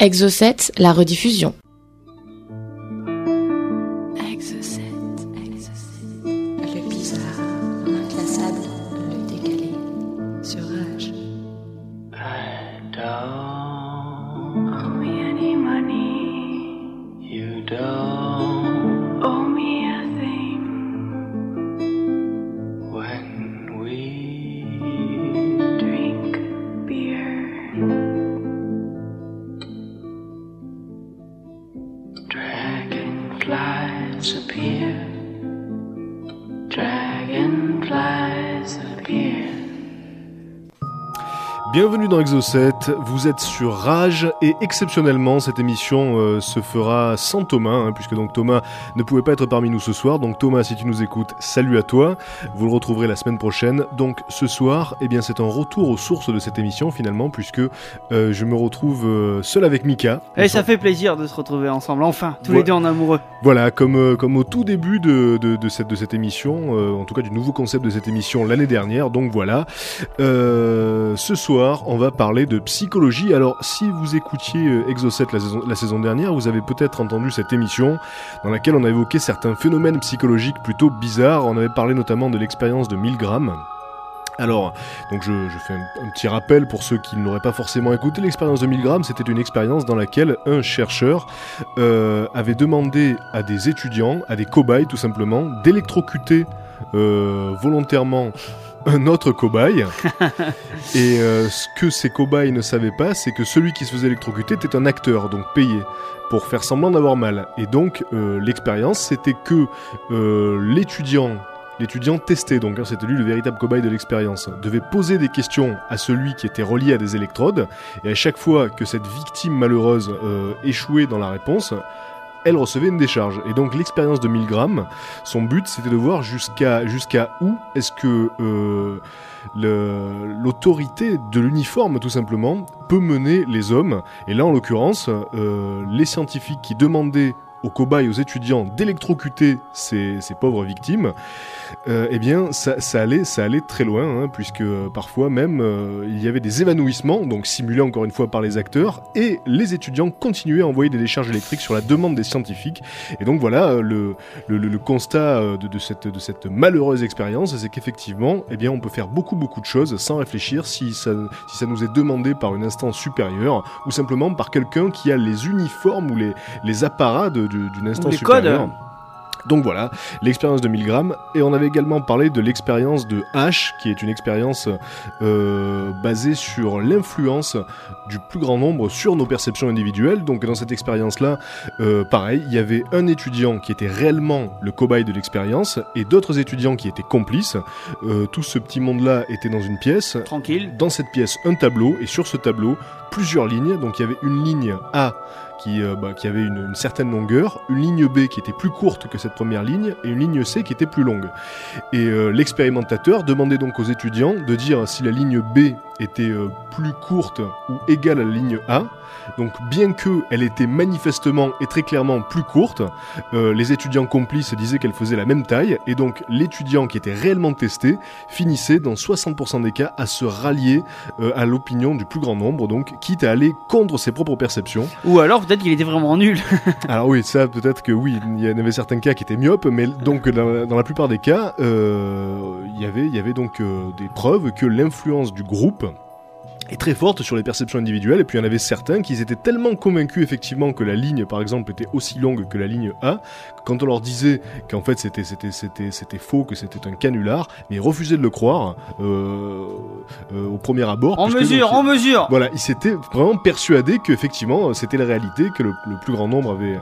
Exo7, la rediffusion. Bienvenue dans Exo7, vous êtes sur Rage et exceptionnellement cette émission euh, se fera sans Thomas hein, puisque donc Thomas ne pouvait pas être parmi nous ce soir. Donc Thomas si tu nous écoutes salut à toi. Vous le retrouverez la semaine prochaine. Donc ce soir eh bien c'est un retour aux sources de cette émission finalement puisque euh, je me retrouve euh, seul avec Mika. Et ça fait plaisir de se retrouver ensemble, enfin, tous les deux en amoureux. Voilà, comme, comme au tout début de, de, de cette, de cette émission, en tout cas du nouveau concept de cette émission l'année dernière, donc voilà. Ce soir, on va parler de psychologie. Alors, si vous écoutiez euh, Exo7 la saison, la saison dernière, vous avez peut-être entendu cette émission dans laquelle on a évoqué certains phénomènes psychologiques plutôt bizarres. On avait parlé notamment de l'expérience de Milgram. Alors, donc je, fais un, petit rappel pour ceux qui ne l'auraient pas forcément écouté. L'expérience de Milgram, c'était une expérience dans laquelle un chercheur euh, avait demandé à des étudiants, à des cobayes tout simplement, d'électrocuter euh, volontairement un autre cobaye. Et euh, ce que ces cobayes ne savaient pas, c'est que celui qui se faisait électrocuter était un acteur, donc payé, pour faire semblant d'avoir mal. Et donc euh, l'expérience, c'était que euh, l'étudiant L'étudiant testé, donc hein, c'était lui le véritable cobaye de l'expérience, devait poser des questions à celui qui était relié à des électrodes, et à chaque fois que cette victime malheureuse euh, échouait dans la réponse, elle recevait une décharge. Et donc l'expérience de Milgram, son but c'était de voir jusqu'à jusqu'à où est-ce que euh, l'autorité de l'uniforme tout simplement peut mener les hommes. Et là en l'occurrence, euh, les scientifiques qui demandaient aux cobayes, aux étudiants d'électrocuter ces, pauvres victimes, euh, eh bien, ça, allait, ça allait très loin, hein, puisque euh, parfois même euh, il y avait des évanouissements, donc simulés encore une fois par les acteurs, et les étudiants continuaient à envoyer des décharges électriques sur la demande des scientifiques. Et donc voilà, euh, le, constat de, cette, malheureuse expérience, c'est qu'effectivement, eh bien, on peut faire beaucoup beaucoup de choses sans réfléchir si ça, nous est demandé par une instance supérieure, ou simplement par quelqu'un qui a les uniformes ou les, les apparats de- d'une instance les codes. supérieure. Donc voilà, l'expérience de Milgram. Et on avait également parlé de l'expérience de H, qui est une expérience euh, basée sur l'influence du plus grand nombre sur nos perceptions individuelles. Donc dans cette expérience-là, euh, pareil, il y avait un étudiant qui était réellement le cobaye de l'expérience et d'autres étudiants qui étaient complices. Euh, tout ce petit monde-là était dans une pièce. Tranquille. Dans cette pièce, un tableau, et sur ce tableau, plusieurs lignes. Donc il y avait une ligne A qui, euh, bah, qui avait une, une certaine longueur, une ligne B qui était plus courte que cette première ligne, et une ligne C qui était plus longue. Et euh, l'expérimentateur demandait donc aux étudiants de dire si la ligne B était euh, plus courte ou égale à la ligne A. Donc bien qu'elle était manifestement et très clairement plus courte, euh, les étudiants complices disaient qu'elle faisait la même taille, et donc l'étudiant qui était réellement testé finissait dans 60% des cas à se rallier euh, à l'opinion du plus grand nombre, donc quitte à aller contre ses propres perceptions. Ou alors peut-être qu'il était vraiment nul. Alors oui, ça peut-être que oui, il y en avait certains cas qui étaient myopes, mais donc dans, dans la plupart des cas, euh, il y avait, il y avait donc des preuves que l'influence du groupe est très forte sur les perceptions individuelles, et puis il y en avait certains qui étaient tellement convaincus effectivement que la ligne par exemple était aussi longue que la ligne A, que quand on leur disait qu'en fait c'était c'était c'était c'était faux, que c'était un canular, mais ils refusaient de le croire euh, euh, au premier abord. En mesure, donc, en mesure. voilà, ils s'étaient vraiment persuadés qu'effectivement c'était la réalité, que le, le plus grand nombre avait,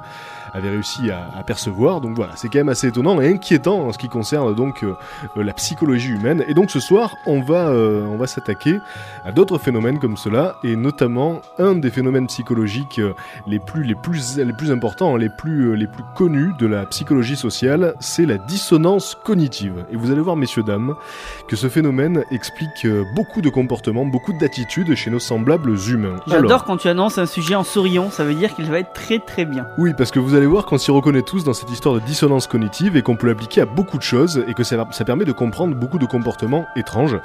avait réussi à, à percevoir. Donc voilà, c'est quand même assez étonnant et inquiétant en ce qui concerne donc euh, euh, la psychologie humaine. Et donc ce soir, on va, euh, on va s'attaquer à d'autres phénomènes comme cela, et notamment un des phénomènes psychologiques les plus, les plus, les plus importants, les plus, les plus connus de la psychologie sociale, c'est la dissonance cognitive. Et vous allez voir, messieurs, dames, que ce phénomène explique beaucoup de comportements, beaucoup d'attitudes chez nos semblables humains. J'adore quand tu annonces un sujet en souriant, ça veut dire qu'il va être très très bien. Oui, parce que vous allez voir qu'on s'y reconnaît tous dans cette histoire de dissonance cognitive et qu'on peut l'appliquer à beaucoup de choses et que ça, permet de comprendre beaucoup de comportements étranges.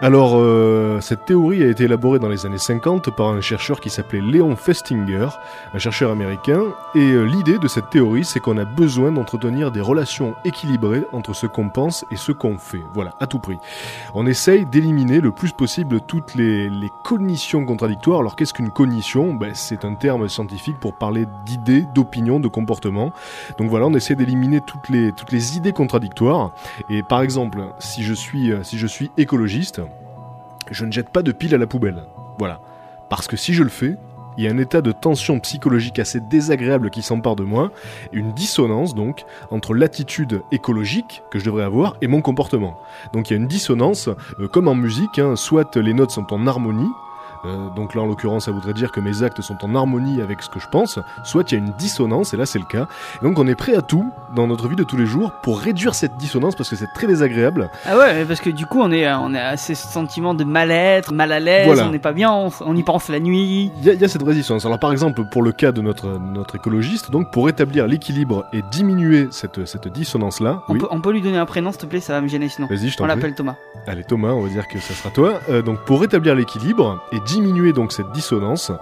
Alors, euh, cette théorie a été élaborées dans les années 50 par un chercheur qui s'appelait Léon Festinger, un chercheur américain. Et euh, l'idée de cette théorie, c'est qu'on a besoin d'entretenir des relations équilibrées entre ce qu'on pense et ce qu'on fait. Voilà, à tout prix. On essaye d'éliminer le plus possible toutes les, les cognitions contradictoires. Alors qu'est-ce qu'une cognition? Ben, C'est un terme scientifique pour parler d'idées, d'opinions, de comportements. Donc voilà, on essaie d'éliminer toutes les, idées contradictoires. Et par exemple, si je suis, euh, si je suis écologiste, je ne jette pas de piles à la poubelle. Voilà. Parce que si je le fais, il y a un état de tension psychologique assez désagréable qui s'empare de moi, une dissonance donc entre l'attitude écologique que je devrais avoir et mon comportement. Donc il y a une dissonance, euh, comme en musique, hein, soit les notes sont en harmonie, euh, donc là en l'occurrence ça voudrait dire que mes actes sont en harmonie avec ce que je pense, soit il y a une dissonance, et là c'est le cas. Et donc on est prêt à tout dans notre vie de tous les jours pour réduire cette dissonance parce que c'est très désagréable. Ah ouais, parce que du coup, on est, on est à ces sentiments de mal-être, mal à l'aise, Voilà. on n'est pas bien, on, on y pense la nuit. Il y, a- il y a cette résistance. Alors par exemple, pour le cas de notre, notre écologiste, donc pour établir l'équilibre et diminuer cette, cette dissonance-là, On, oui. peut, on peut lui donner un prénom, s'il te plaît, ça va me gêner sinon. Vas-y, je t'en On l'appelle Thomas. Allez Thomas, on va dire que ça sera toi. Euh, donc pour rétablir l'équilibre et diminuer donc cette dissonance,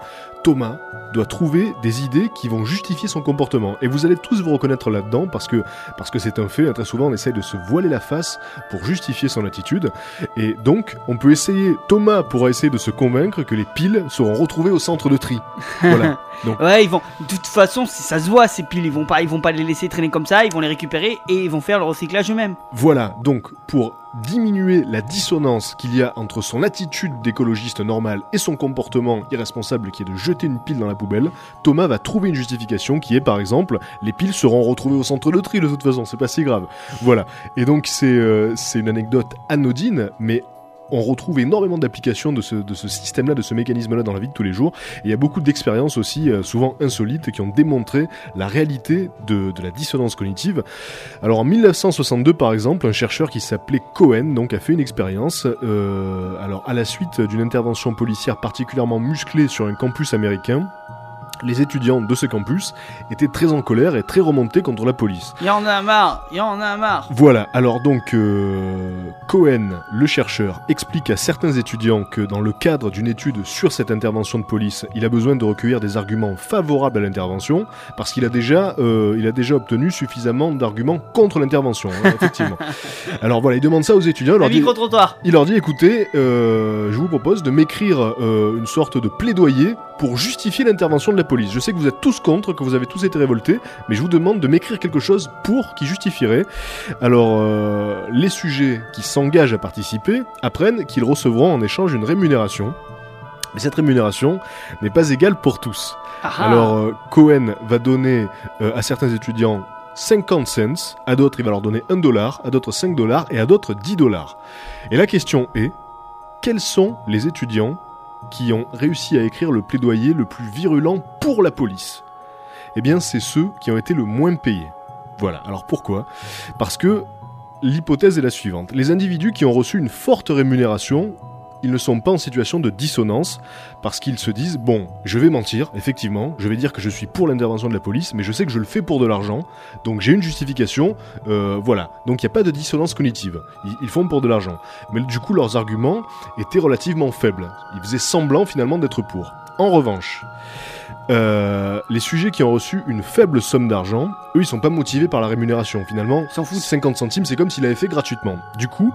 Thomas doit trouver des idées qui vont justifier son comportement. Et vous allez tous vous reconnaître là-dedans parce que parce que c'est un fait. Très souvent, on essaye de se voiler la face pour justifier son attitude. Et donc, on peut essayer. Thomas pourra essayer de se convaincre que les piles seront retrouvées au centre de tri. Voilà. Ouais, ils vont. De toute façon, si ça se voit, ces piles, ils vont pas, ils vont pas les laisser traîner comme ça, ils vont les récupérer et ils vont faire le recyclage eux-mêmes. Voilà, donc pour diminuer la dissonance qu'il y a entre son attitude d'écologiste normal et son comportement irresponsable qui est de jeter une pile dans la poubelle, Thomas va trouver une justification qui est par exemple les piles seront retrouvées au centre de tri de toute façon, c'est pas si grave. Voilà, et donc c'est euh, c'est une anecdote anodine, mais on retrouve énormément d'applications de ce, système-là, de ce mécanisme-là dans la vie de tous les jours. Et il y a beaucoup d'expériences aussi, euh, souvent insolites, qui ont démontré la réalité de, la dissonance cognitive. Alors en 1962 par exemple, un chercheur qui s'appelait Cohen a fait une expérience. euh, alors à la suite d'une intervention policière particulièrement musclée sur un campus américain, les étudiants de ce campus étaient très en colère et très remontés contre la police. Y en a marre, y en a marre. Voilà, alors donc euh, Cohen, le chercheur, explique à certains étudiants que dans le cadre d'une étude sur cette intervention de police, il a besoin de recueillir des arguments favorables à l'intervention parce qu'il a déjà, euh, il a déjà obtenu suffisamment d'arguments contre l'intervention, hein, effectivement. alors voilà, il demande ça aux étudiants, il Le leur dit, il leur dit écoutez, euh, je vous propose de m'écrire une sorte de plaidoyer pour justifier l'intervention de la police. Je sais que vous êtes tous contre, que vous avez tous été révoltés, mais je vous demande de m'écrire quelque chose pour qui justifierait. Alors, euh, les sujets qui s'engagent à participer apprennent qu'ils recevront en échange une rémunération. Mais cette rémunération n'est pas égale pour tous. Ah ah. Alors, euh, Cohen va donner euh, à certains étudiants 50 cents, à d'autres il va leur donner 1 dollar, à d'autres 5 dollars et à d'autres 10 dollars. Et la question est, quels sont les étudiants qui ont réussi à écrire le plaidoyer le plus virulent pour la police Eh bien, c'est ceux qui ont été le moins payés. Voilà. Alors pourquoi? Parce que l'hypothèse est la suivante. Les individus qui ont reçu une forte rémunération ils ne sont pas en situation de dissonance parce qu'ils se disent bon, je vais mentir, effectivement, je vais dire que je suis pour l'intervention de la police, mais je sais que je le fais pour de l'argent, donc j'ai une justification, euh, voilà. Donc il n'y a pas de dissonance cognitive. Ils, ils font pour de l'argent. Mais du coup, leurs arguments étaient relativement faibles. Ils faisaient semblant finalement d'être pour. En revanche, euh, les sujets qui ont reçu une faible somme d'argent, eux, ils sont pas motivés par la rémunération. Finalement, Ils s'en foutent. 50 centimes, c'est comme s'il avait fait gratuitement. Du coup,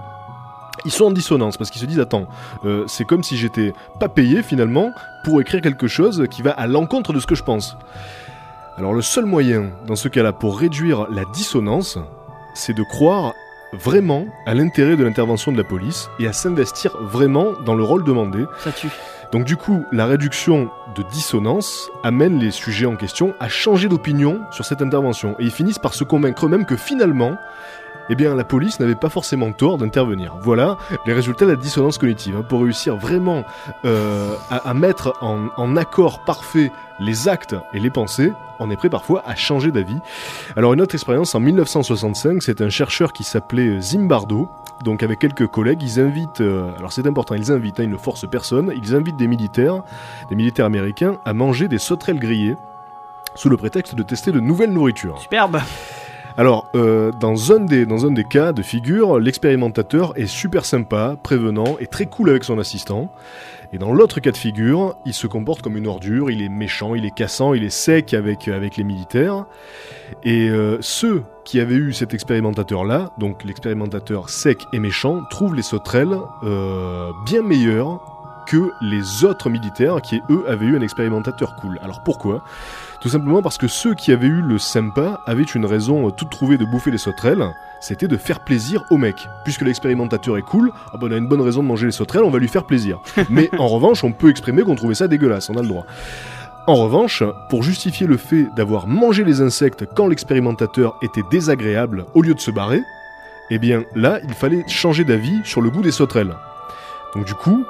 ils sont en dissonance parce qu'ils se disent attends, euh, c'est comme si j'étais pas payé finalement pour écrire quelque chose qui va à l'encontre de ce que je pense. Alors le seul moyen dans ce cas-là pour réduire la dissonance, c'est de croire vraiment à l'intérêt de l'intervention de la police et à s'investir vraiment dans le rôle demandé. Ça tue. Donc du coup, la réduction de dissonance amène les sujets en question à changer d'opinion sur cette intervention et ils finissent par se convaincre eux-mêmes que finalement, eh bien, la police n'avait pas forcément tort d'intervenir. Voilà les résultats de la dissonance cognitive. hein. Pour réussir vraiment euh, à, mettre en, en accord parfait les actes et les pensées, on est prêt parfois à changer d'avis. Alors une autre expérience en 1965, c'est un chercheur qui s'appelait Zimbardo. Donc avec quelques collègues, ils invitent, euh, alors c'est important, ils invitent, hein, ils ne forcent personne, ils invitent des militaires, des militaires américains, à manger des sauterelles grillées, sous le prétexte de tester de nouvelles nourritures. Superbe. Alors, euh, dans, un des, dans un des cas de figure, l'expérimentateur est super sympa, prévenant et très cool avec son assistant. Et dans l'autre cas de figure, il se comporte comme une ordure, il est méchant, il est cassant, il est sec avec, avec les militaires. Et euh, ceux qui avaient eu cet expérimentateur-là, donc l'expérimentateur sec et méchant, trouvent les sauterelles euh, bien meilleures que les autres militaires qui, eux, avaient eu un expérimentateur cool. Alors pourquoi? Tout simplement parce que ceux qui avaient eu le sympa avaient une raison euh, toute trouvée de bouffer les sauterelles, c'était de faire plaisir au mec. Puisque l'expérimentateur est cool, ah ben on a une bonne raison de manger les sauterelles, on va lui faire plaisir. Mais en revanche, on peut exprimer qu'on trouvait ça dégueulasse, on a le droit. En revanche, pour justifier le fait d'avoir mangé les insectes quand l'expérimentateur était désagréable au lieu de se barrer, eh bien là, il fallait changer d'avis sur le goût des sauterelles. Donc du coup,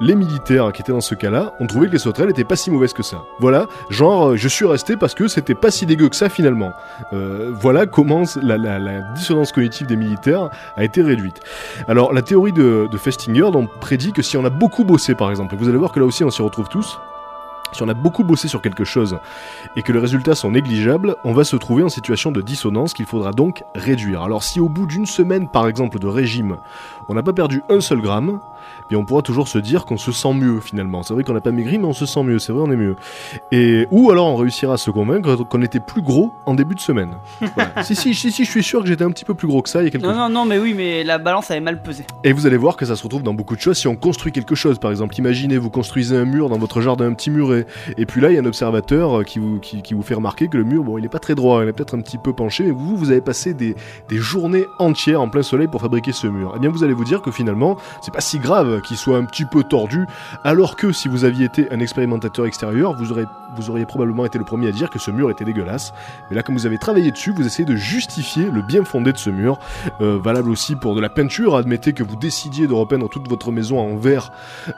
les militaires qui étaient dans ce cas-là ont trouvé que les sauterelles étaient pas si mauvaises que ça. Voilà, genre euh, je suis resté parce que c'était pas si dégueu que ça finalement. Euh, voilà comment la, dissonance cognitive des militaires a été réduite. Alors la théorie de, Festinger donc, prédit que si on a beaucoup bossé par exemple, vous allez voir que là aussi on s'y retrouve tous, si on a beaucoup bossé sur quelque chose et que les résultats sont négligeables, on va se trouver en situation de dissonance qu'il faudra donc réduire. Alors si au bout d'une semaine par exemple de régime, on n'a pas perdu un seul gramme, bien on pourra toujours se dire qu'on se sent mieux finalement. C'est vrai qu'on n'a pas maigri mais on se sent mieux, c'est vrai on est mieux. Et ou alors on réussira à se convaincre qu'on était plus gros en début de semaine. Voilà. si, si si si je suis sûr que j'étais un petit peu plus gros que ça il y a quelques Non, non, non, mais oui, mais la balance avait mal pesé. et vous allez voir que ça se retrouve dans beaucoup de choses si on construit quelque chose. Par exemple, imaginez, vous construisez un mur dans votre jardin, un petit muret, et puis là, il y a un observateur euh, qui vous, qui, qui vous fait remarquer que le mur, bon, il est pas très droit, il est peut-être un petit peu penché, mais vous, vous avez passé des, des journées entières en plein soleil pour fabriquer ce mur. Eh bien, vous allez vous dire que finalement, c'est pas si grave qu'il soit un petit peu tordu, alors que si vous aviez été un expérimentateur extérieur, vous aurez, vous auriez probablement été le premier à dire que ce mur était dégueulasse. Mais là, comme vous avez travaillé dessus, vous essayez de justifier le bien fondé de ce mur. Euh, valable aussi pour de la peinture. Admettez que vous décidiez de repeindre toute votre maison en vert,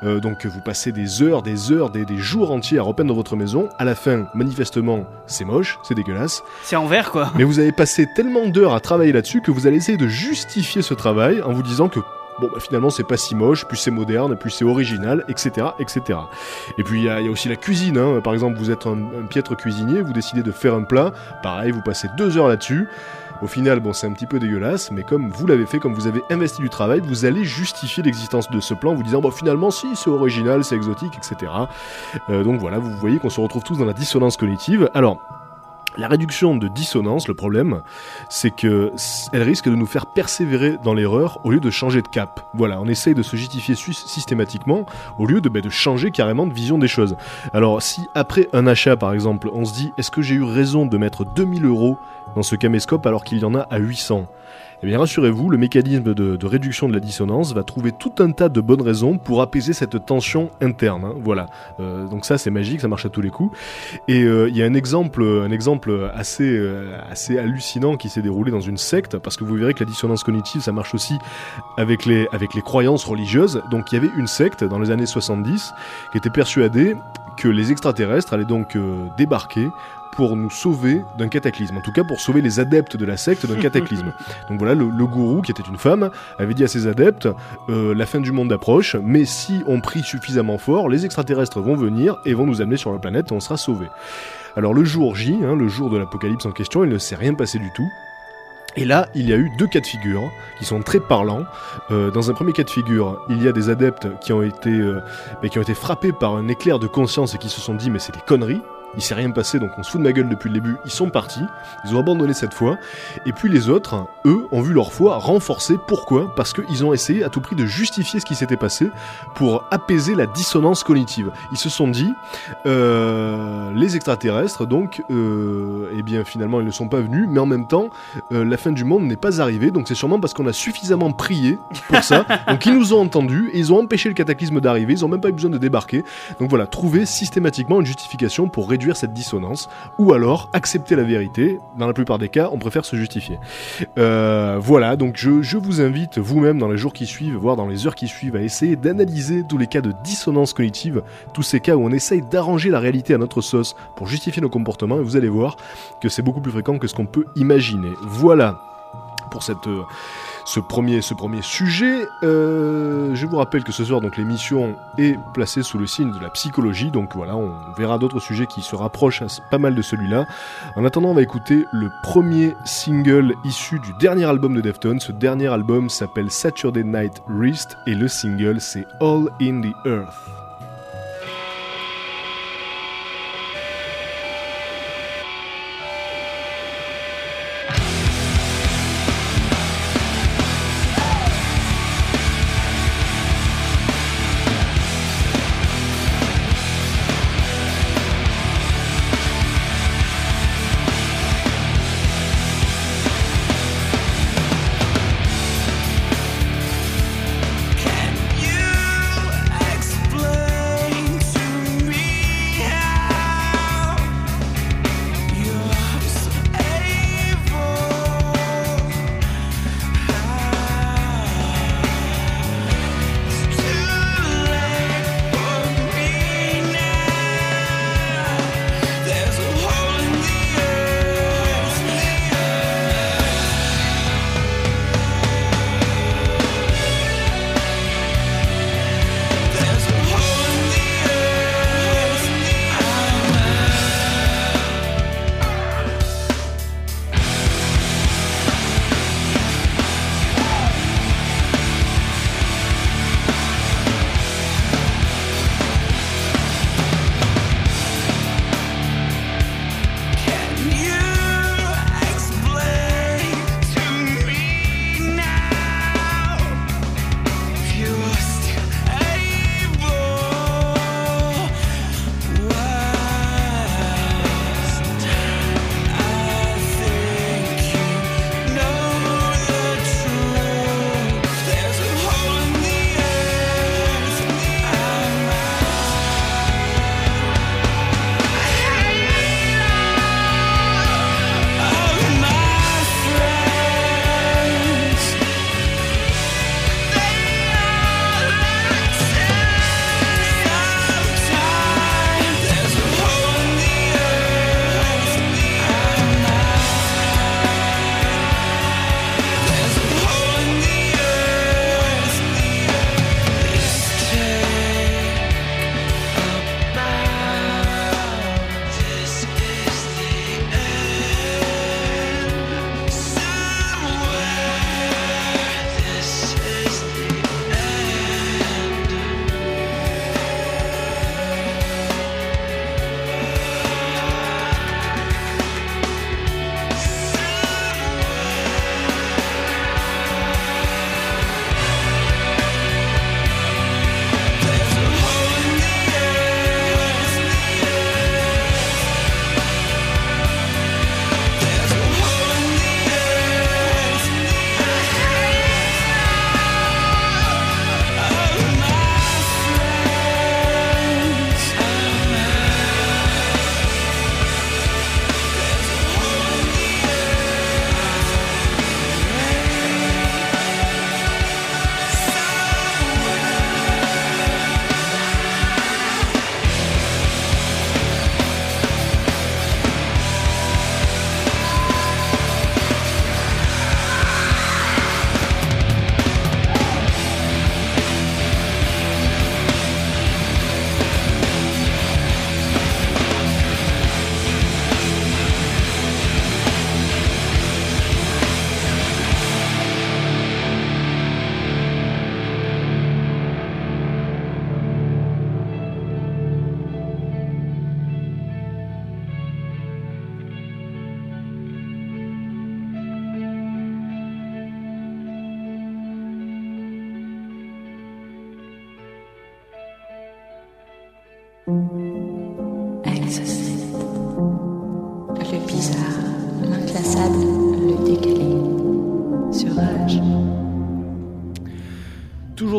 euh, donc vous passez des heures, des heures, des, des jours entiers à repeindre votre maison. À la fin, manifestement, c'est moche, c'est dégueulasse. C'est en vert, quoi. Mais vous avez passé tellement d'heures à travailler là-dessus que vous allez essayer de justifier ce travail en vous disant que bon bah finalement c'est pas si moche, puis c'est moderne, puis c'est original, etc. etc. Et puis il y, a aussi la cuisine, hein. par exemple vous êtes un, piètre cuisinier, vous décidez de faire un plat, pareil vous passez deux heures là-dessus. Au final, bon, c'est un petit peu dégueulasse, mais comme vous l'avez fait, comme vous avez investi du travail, vous allez justifier l'existence de ce plan en vous disant, bon, finalement, si, c'est original, c'est exotique, etc. Euh, donc voilà, vous voyez qu'on se retrouve tous dans la dissonance cognitive. Alors, la réduction de dissonance, le problème, c'est que elle risque de nous faire persévérer dans l'erreur au lieu de changer de cap. Voilà, on essaye de se justifier systématiquement au lieu de, bah, de changer carrément de vision des choses. Alors, si après un achat, par exemple, on se dit, est-ce que j'ai eu raison de mettre 2000 euros dans ce caméscope alors qu'il y en a à 800 eh bien rassurez-vous, le mécanisme de, réduction de la dissonance va trouver tout un tas de bonnes raisons pour apaiser cette tension interne. hein. Voilà. Euh, donc ça c'est magique, ça marche à tous les coups. Et euh, il y a un exemple, euh, assez hallucinant qui s'est déroulé dans une secte, parce que vous verrez que la dissonance cognitive ça marche aussi avec les, avec les croyances religieuses. Donc il y avait une secte dans les années 70 qui était persuadée que les extraterrestres allaient donc débarquer pour nous sauver d'un cataclysme, en tout cas pour sauver les adeptes de la secte d'un cataclysme. Donc voilà, le, le gourou, qui était une femme, avait dit à ses adeptes, euh, la fin du monde approche, mais si on prie suffisamment fort, les extraterrestres vont venir et vont nous amener sur la planète et on sera sauvés. Alors le jour J, hein, le jour de l'apocalypse en question, il ne s'est rien passé du tout. Et là, il y a eu deux cas de figure qui sont très parlants. Euh, dans un premier cas de figure, il y a des adeptes qui ont été, euh, mais qui ont été frappés par un éclair de conscience et qui se sont dit mais c'est des conneries. Il s'est rien passé, donc on se fout de ma gueule depuis le début. Ils sont partis, ils ont abandonné cette foi. Et puis les autres, eux, ont vu leur foi renforcée. Pourquoi? Parce qu'ils ont essayé à tout prix de justifier ce qui s'était passé pour apaiser la dissonance cognitive. Ils se sont dit, euh, les extraterrestres, donc, euh, eh bien finalement ils ne sont pas venus, mais en même temps, euh, la fin du monde n'est pas arrivée, donc c'est sûrement parce qu'on a suffisamment prié pour ça. donc ils nous ont entendus et ils ont empêché le cataclysme d'arriver, ils ont même pas eu besoin de débarquer. Donc voilà, trouver systématiquement une justification pour cette dissonance, ou alors accepter la vérité. Dans la plupart des cas, on préfère se justifier. Euh, voilà, donc je, je vous invite vous-même dans les jours qui suivent, voire dans les heures qui suivent, à essayer d'analyser tous les cas de dissonance cognitive, tous ces cas où on essaye d'arranger la réalité à notre sauce pour justifier nos comportements, et vous allez voir que c'est beaucoup plus fréquent que ce qu'on peut imaginer. Voilà pour cette, euh, ce, premier, ce premier sujet. Euh, je vous rappelle que ce soir, donc l'émission est placée sous le signe de la psychologie. Donc voilà, on verra d'autres sujets qui se rapprochent pas mal de celui-là. En attendant, on va écouter le premier single issu du dernier album de Deftones. Ce dernier album s'appelle Saturday Night Wrist et le single c'est All in the Earth.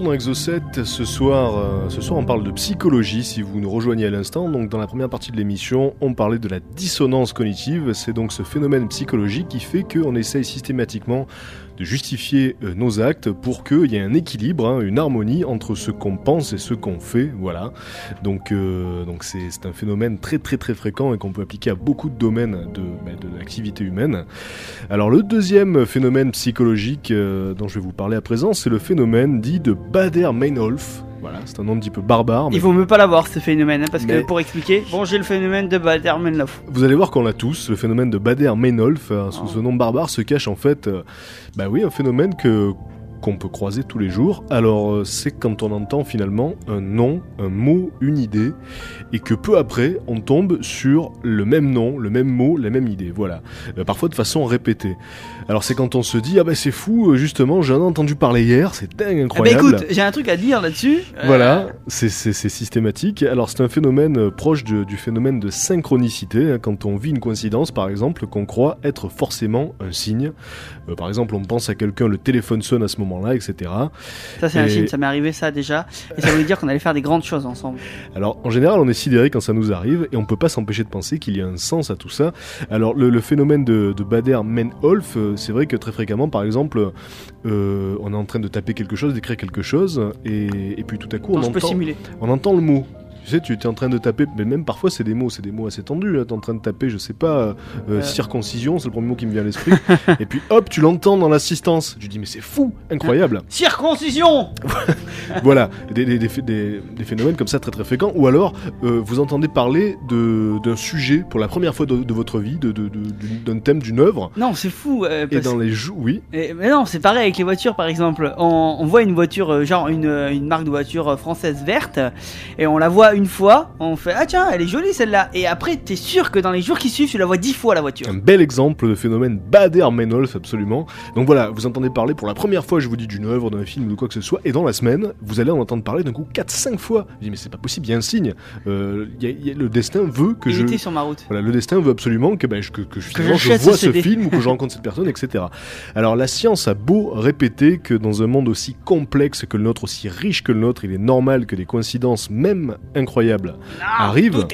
dans ce soir, euh, ce soir, on parle de psychologie. Si vous nous rejoignez à l'instant, donc dans la première partie de l'émission, on parlait de la dissonance cognitive. C'est donc ce phénomène psychologique qui fait qu'on essaye systématiquement de justifier euh, nos actes pour qu'il y ait un équilibre, hein, une harmonie entre ce qu'on pense et ce qu'on fait. Voilà. Donc, euh, donc c'est un phénomène très très très fréquent et qu'on peut appliquer à beaucoup de domaines de, ben, de l'activité humaine. Alors le deuxième phénomène psychologique dont je vais vous parler à présent, c'est le phénomène dit de Bader-Meinhof voilà, c'est un nom un petit peu barbare. mais Il faut même pas l'avoir ce phénomène, hein, parce Mais- que pour expliquer, bon, j'ai le phénomène de Bader-Meinhof. Vous allez voir qu'on l'a tous, le phénomène de Bader-Meinhof, euh, sous Oh. ce nom barbare se cache en fait, euh, bah oui, un phénomène que qu'on peut croiser tous les jours. Alors euh, c'est quand on entend finalement un nom, un mot, une idée, et que peu après on tombe sur le même nom, le même mot, la même idée. Voilà, Euh, parfois de façon répétée. Alors c'est quand on se dit ah bah c'est fou, euh, justement j'en ai entendu parler hier, c'est dingue Eh ben incroyable. écoute, j'ai un truc à dire là-dessus. Euh, Voilà, c'est systématique. Alors c'est un phénomène euh, proche de- du phénomène de synchronicité, hein, quand on vit une coïncidence par exemple qu'on croit être forcément un signe. Euh, par exemple on pense à quelqu'un, le téléphone sonne à ce moment-là, etc. Ça, c'est un signe, ça m'est arrivé ça déjà. Et ça voulait dire qu'on allait faire des grandes choses ensemble. Alors en général on est sidéré quand ça nous arrive et on peut pas s'empêcher de penser qu'il y a un sens à tout ça. Alors le, le phénomène de, de Bader-Meinhof, c'est vrai que très fréquemment par exemple euh, on est en train de taper quelque chose, d'écrire quelque chose et, et puis tout à coup Non, on peux entend... simuler. on entend le mot. Tu sais, tu es en train de taper, mais même parfois c'est des mots, c'est des mots assez tendus. Tu es en train de taper, je sais pas, euh, euh, Euh. circoncision, c'est le premier mot qui me vient à l'esprit. et puis hop, tu l'entends dans l'assistance. Tu dis, mais c'est fou, incroyable. Circoncision voilà, des, des, des, phé- des- des phénomènes comme ça très très fréquents. Ou alors, euh, vous entendez parler d'un sujet pour la première fois de, de votre vie, de- de- d'un thème, d'une œuvre. Non, c'est fou. euh, Et dans les jeux, oui, Et- mais non, c'est pareil avec les voitures par exemple. On, on voit une voiture, euh, genre une, euh, une marque de voiture euh, française verte, et on la voit une fois, on fait Ah tiens, elle est jolie celle-là. Et après, t'es sûr que dans les jours qui suivent, tu la vois dix fois la voiture. Un bel exemple de phénomène Bader-Meinhof, absolument. Donc voilà, vous entendez parler pour la première fois, je vous dis, d'une œuvre, d'un film ou de quoi que ce soit, et dans la semaine, vous allez en entendre parler d'un coup 4-5 fois. Je dis, mais c'est pas possible, il y a un signe. Euh, il y a- il y a- le destin veut que Il je. était sur ma route. Voilà, le destin veut absolument que, ben, je- que, que je, vois ce ce film ou que je rencontre cette personne, etc. Alors la science a beau répéter que dans un monde aussi complexe que le nôtre, aussi riche que le nôtre, il est normal que des coïncidences, même incroyables, arrivent.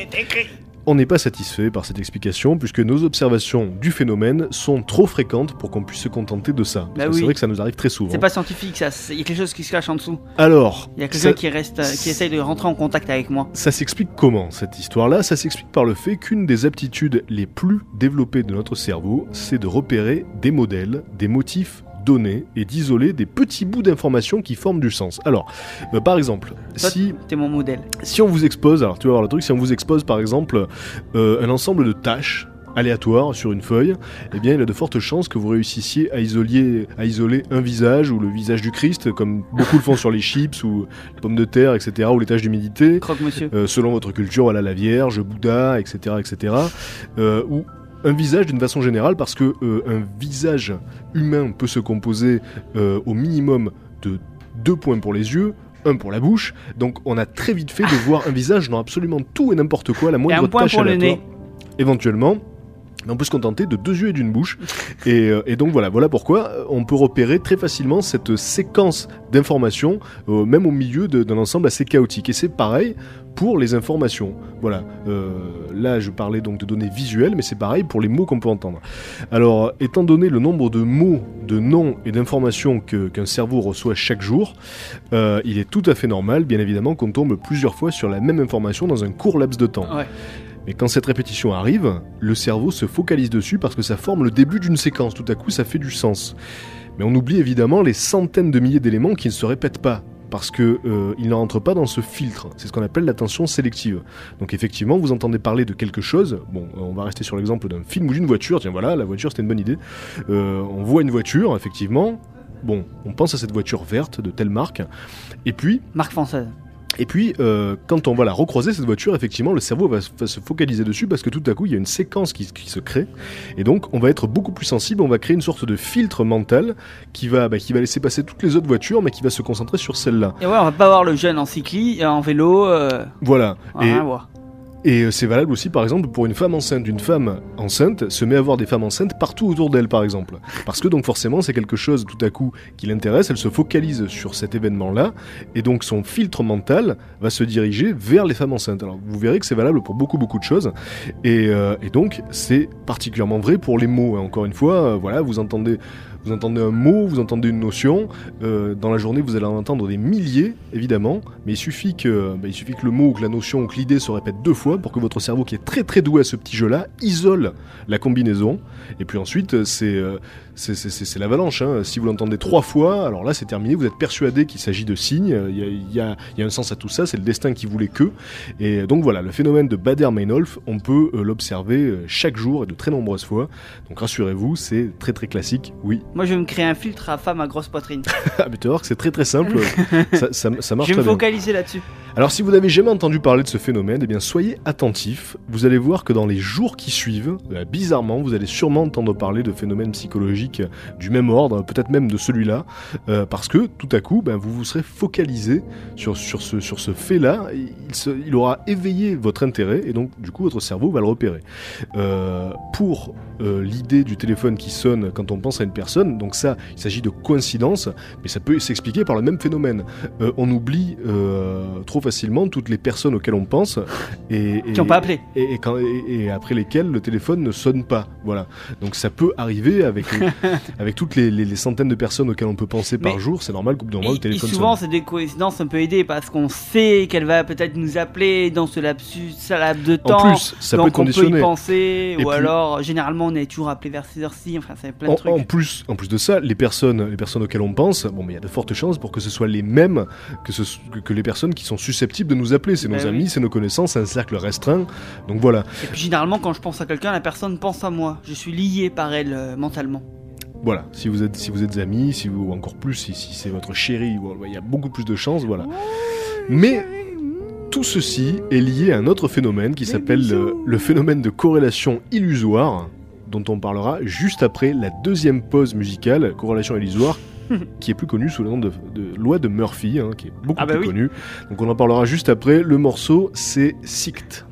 On n'est pas satisfait par cette explication puisque nos observations du phénomène sont trop fréquentes pour qu'on puisse se contenter de ça. Bah oui. C'est vrai que ça nous arrive très souvent. C'est pas scientifique ça, il y a quelque chose qui se cache en dessous. Alors, Il y a ça, quelqu'un qui reste, euh, qui essaye de rentrer en contact avec moi. ça s'explique comment cette histoire-là? Ça s'explique par le fait qu'une des aptitudes les plus développées de notre cerveau, c'est de repérer des modèles, des motifs donnés et d'isoler des petits bouts d'informations qui forment du sens. Alors, euh, par exemple, Toi, si T'es mon modèle. si on vous expose, alors tu vas voir le truc, si on vous expose par exemple euh, un ensemble de tâches aléatoires sur une feuille, eh bien il y a de fortes chances que vous réussissiez à isoler, à isoler un visage ou le visage du Christ, comme beaucoup le font sur les chips ou les pommes de terre, etc., ou les tâches d'humidité. Euh, selon votre culture, voilà la Vierge, Bouddha, etc., etc. Euh, ou un visage d'une façon générale, parce que euh, un visage humain peut se composer euh, au minimum de deux points pour les yeux. Un pour la bouche, donc on a très vite fait de voir un visage dans absolument tout et n'importe quoi, la moindre un point tâche aléatoire, nez. éventuellement. Mais on peut se contenter de deux yeux et d'une bouche. Et, euh, et donc voilà, voilà pourquoi on peut repérer très facilement cette séquence d'informations, euh, même au milieu d'un ensemble assez chaotique. Et c'est pareil pour les informations. Voilà. Euh, là, je parlais donc de données visuelles, mais c'est pareil pour les mots qu'on peut entendre. Alors, étant donné le nombre de mots, de noms et d'informations qu'un cerveau reçoit chaque jour, euh, il est tout à fait normal, bien évidemment, qu'on tombe plusieurs fois sur la même information dans un court laps de temps. Ouais. Mais quand cette répétition arrive, le cerveau se focalise dessus parce que ça forme le début d'une séquence. Tout à coup, ça fait du sens. Mais on oublie évidemment les centaines de milliers d'éléments qui ne se répètent pas. Parce que euh, ils ne rentrent pas dans ce filtre. C'est ce qu'on appelle l'attention sélective. Donc effectivement, vous entendez parler de quelque chose. Bon, euh, on va rester sur l'exemple d'un film ou d'une voiture. Tiens, voilà, la voiture, c'était une bonne idée. Euh, on voit une voiture, effectivement. Bon, on pense à cette voiture verte de telle marque. Et puis, Marque française. Et puis, euh, quand on va la recroiser, cette voiture, effectivement, le cerveau va, va se focaliser dessus parce que tout à coup, il y a une séquence qui, qui se crée. Et donc, on va être beaucoup plus sensible, on va créer une sorte de filtre mental qui va, bah, qui va laisser passer toutes les autres voitures, mais qui va se concentrer sur celle-là. Et ouais, on va pas voir le jeune en cycli, euh, en vélo. Euh, Voilà. Et. Et euh, c'est valable aussi, par exemple, pour une femme enceinte. Une femme enceinte se met à voir des femmes enceintes partout autour d'elle, par exemple. Parce que donc forcément, c'est quelque chose tout à coup qui l'intéresse, elle se focalise sur cet événement-là, et donc son filtre mental va se diriger vers les femmes enceintes. Alors vous verrez que c'est valable pour beaucoup beaucoup de choses, et, euh, donc c'est particulièrement vrai pour les mots. hein. Encore une fois, euh, voilà, vous entendez vous entendez un mot, vous entendez une notion. euh, dans la journée, vous allez en entendre des milliers, évidemment, mais il suffit que, bah, il suffit que le mot ou que la notion ou que l'idée se répète deux fois pour que votre cerveau, qui est très très doué à ce petit jeu-là, isole la combinaison. Et puis ensuite, c'est euh, c'est l'avalanche. hein. Si vous l'entendez trois fois, alors là, c'est terminé. Vous êtes persuadé qu'il s'agit de signes. Il y, a, il y a- il y a un sens à tout ça. C'est le destin qui voulait que. Et donc voilà, le phénomène de Bader-Meinhof, on peut euh, l'observer euh, chaque jour et de très nombreuses fois. Donc rassurez-vous, c'est très très classique. Oui. Moi, je vais me créer un filtre à femme à grosse poitrine. Ah, mais tu vas voir que c'est très très simple. ça, ça, ça marche je vais me très bien. focaliser là-dessus. Alors si vous n'avez jamais entendu parler de ce phénomène, eh bien soyez attentifs. Vous allez voir que dans les jours qui suivent, euh, bizarrement, vous allez sûrement entendre parler de phénomènes psychologiques du même ordre, peut-être même de celui-là, euh, parce que tout à coup, ben, vous vous serez focalisé sur, ce, fait-là. Il, aura éveillé votre intérêt et donc du coup votre cerveau va le repérer. Euh, pour euh, l'idée du téléphone qui sonne quand on pense à une personne, donc ça, il s'agit de coïncidence, mais ça peut s'expliquer par le même phénomène. On oublie euh, trop facilement toutes les personnes auxquelles on pense et, et- Qui n'ont pas appelé. et, et quand- et- et après lesquelles le téléphone ne sonne pas. Voilà. Donc ça peut arriver avec, avec toutes les, les- les centaines de personnes auxquelles on peut penser par Mais- jour. C'est normal qu'au bout d'un moment Et, le et téléphone souvent, sonne. c'est des coïncidences un peu aidées parce qu'on sait qu'elle va peut-être nous appeler dans ce lapsus, laps de temps. En plus, ça peut donc être on peut y penser, Et ou alors généralement on est toujours appelé vers ces heures-ci. Enfin, c'est plein de En, trucs. en plus, en plus de ça, les personnes, les personnes auxquelles on pense, bon, mais il y a de fortes chances pour que ce soit les mêmes que, ce- que, que les personnes qui sont susceptibles de nous appeler. C'est nos Ben amis, c'est nos connaissances, c'est un cercle restreint. Donc voilà. Et puis généralement, quand je pense à quelqu'un, la personne pense à moi. Je suis lié par elle euh, mentalement. Voilà, si vous êtes, si vous êtes amis, si vous, ou encore plus, si, si c'est votre chéri, ou- il y a beaucoup plus de chances, voilà. Mais tout ceci est lié à un autre phénomène qui s'appelle le, le phénomène de corrélation illusoire, dont on parlera juste après la deuxième pause musicale, corrélation illusoire, qui est plus connue sous le nom de, de loi de Murphy, hein, qui est beaucoup Ah bah plus oui. connue. Donc on en parlera juste après. Le morceau, c'est Sict.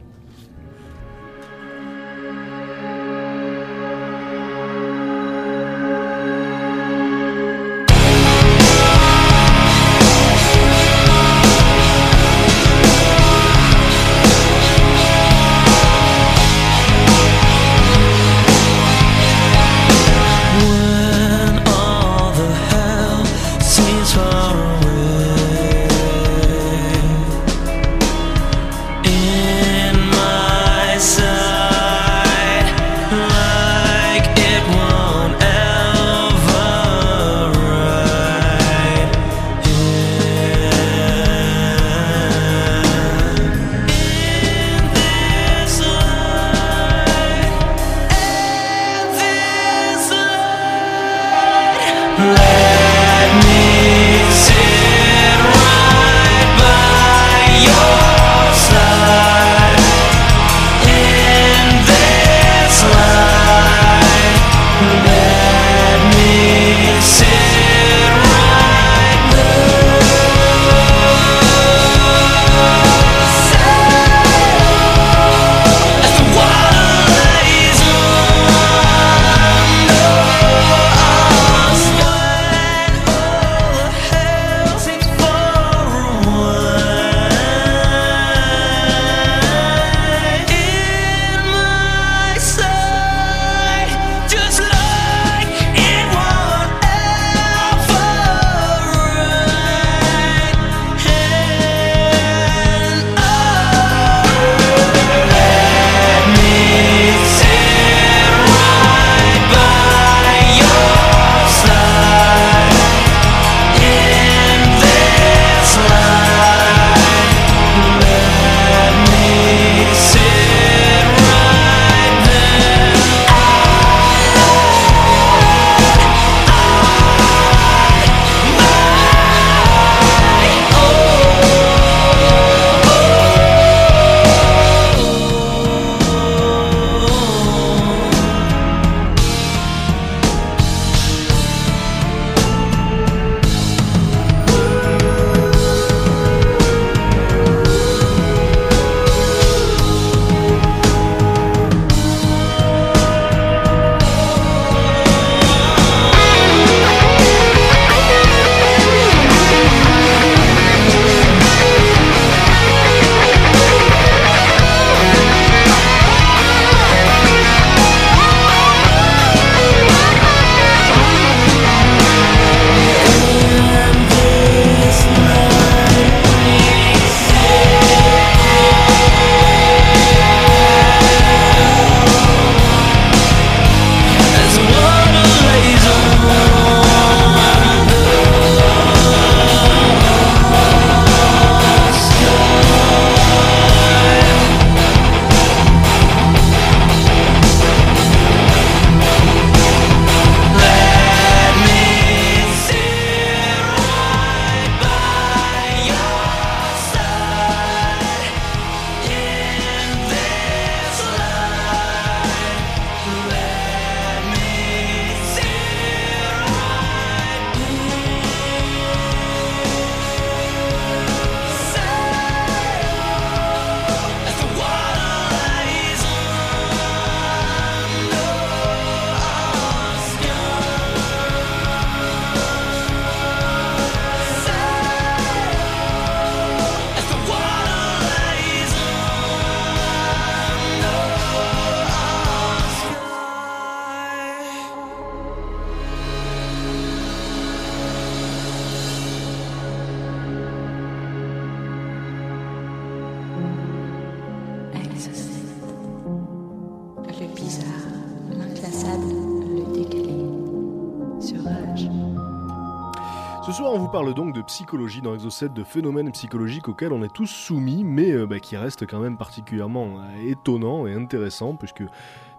Psychologie dans Exocet, de phénomènes psychologiques auxquels on est tous soumis, mais euh, bah, qui restent quand même particulièrement euh, étonnants et intéressants, puisque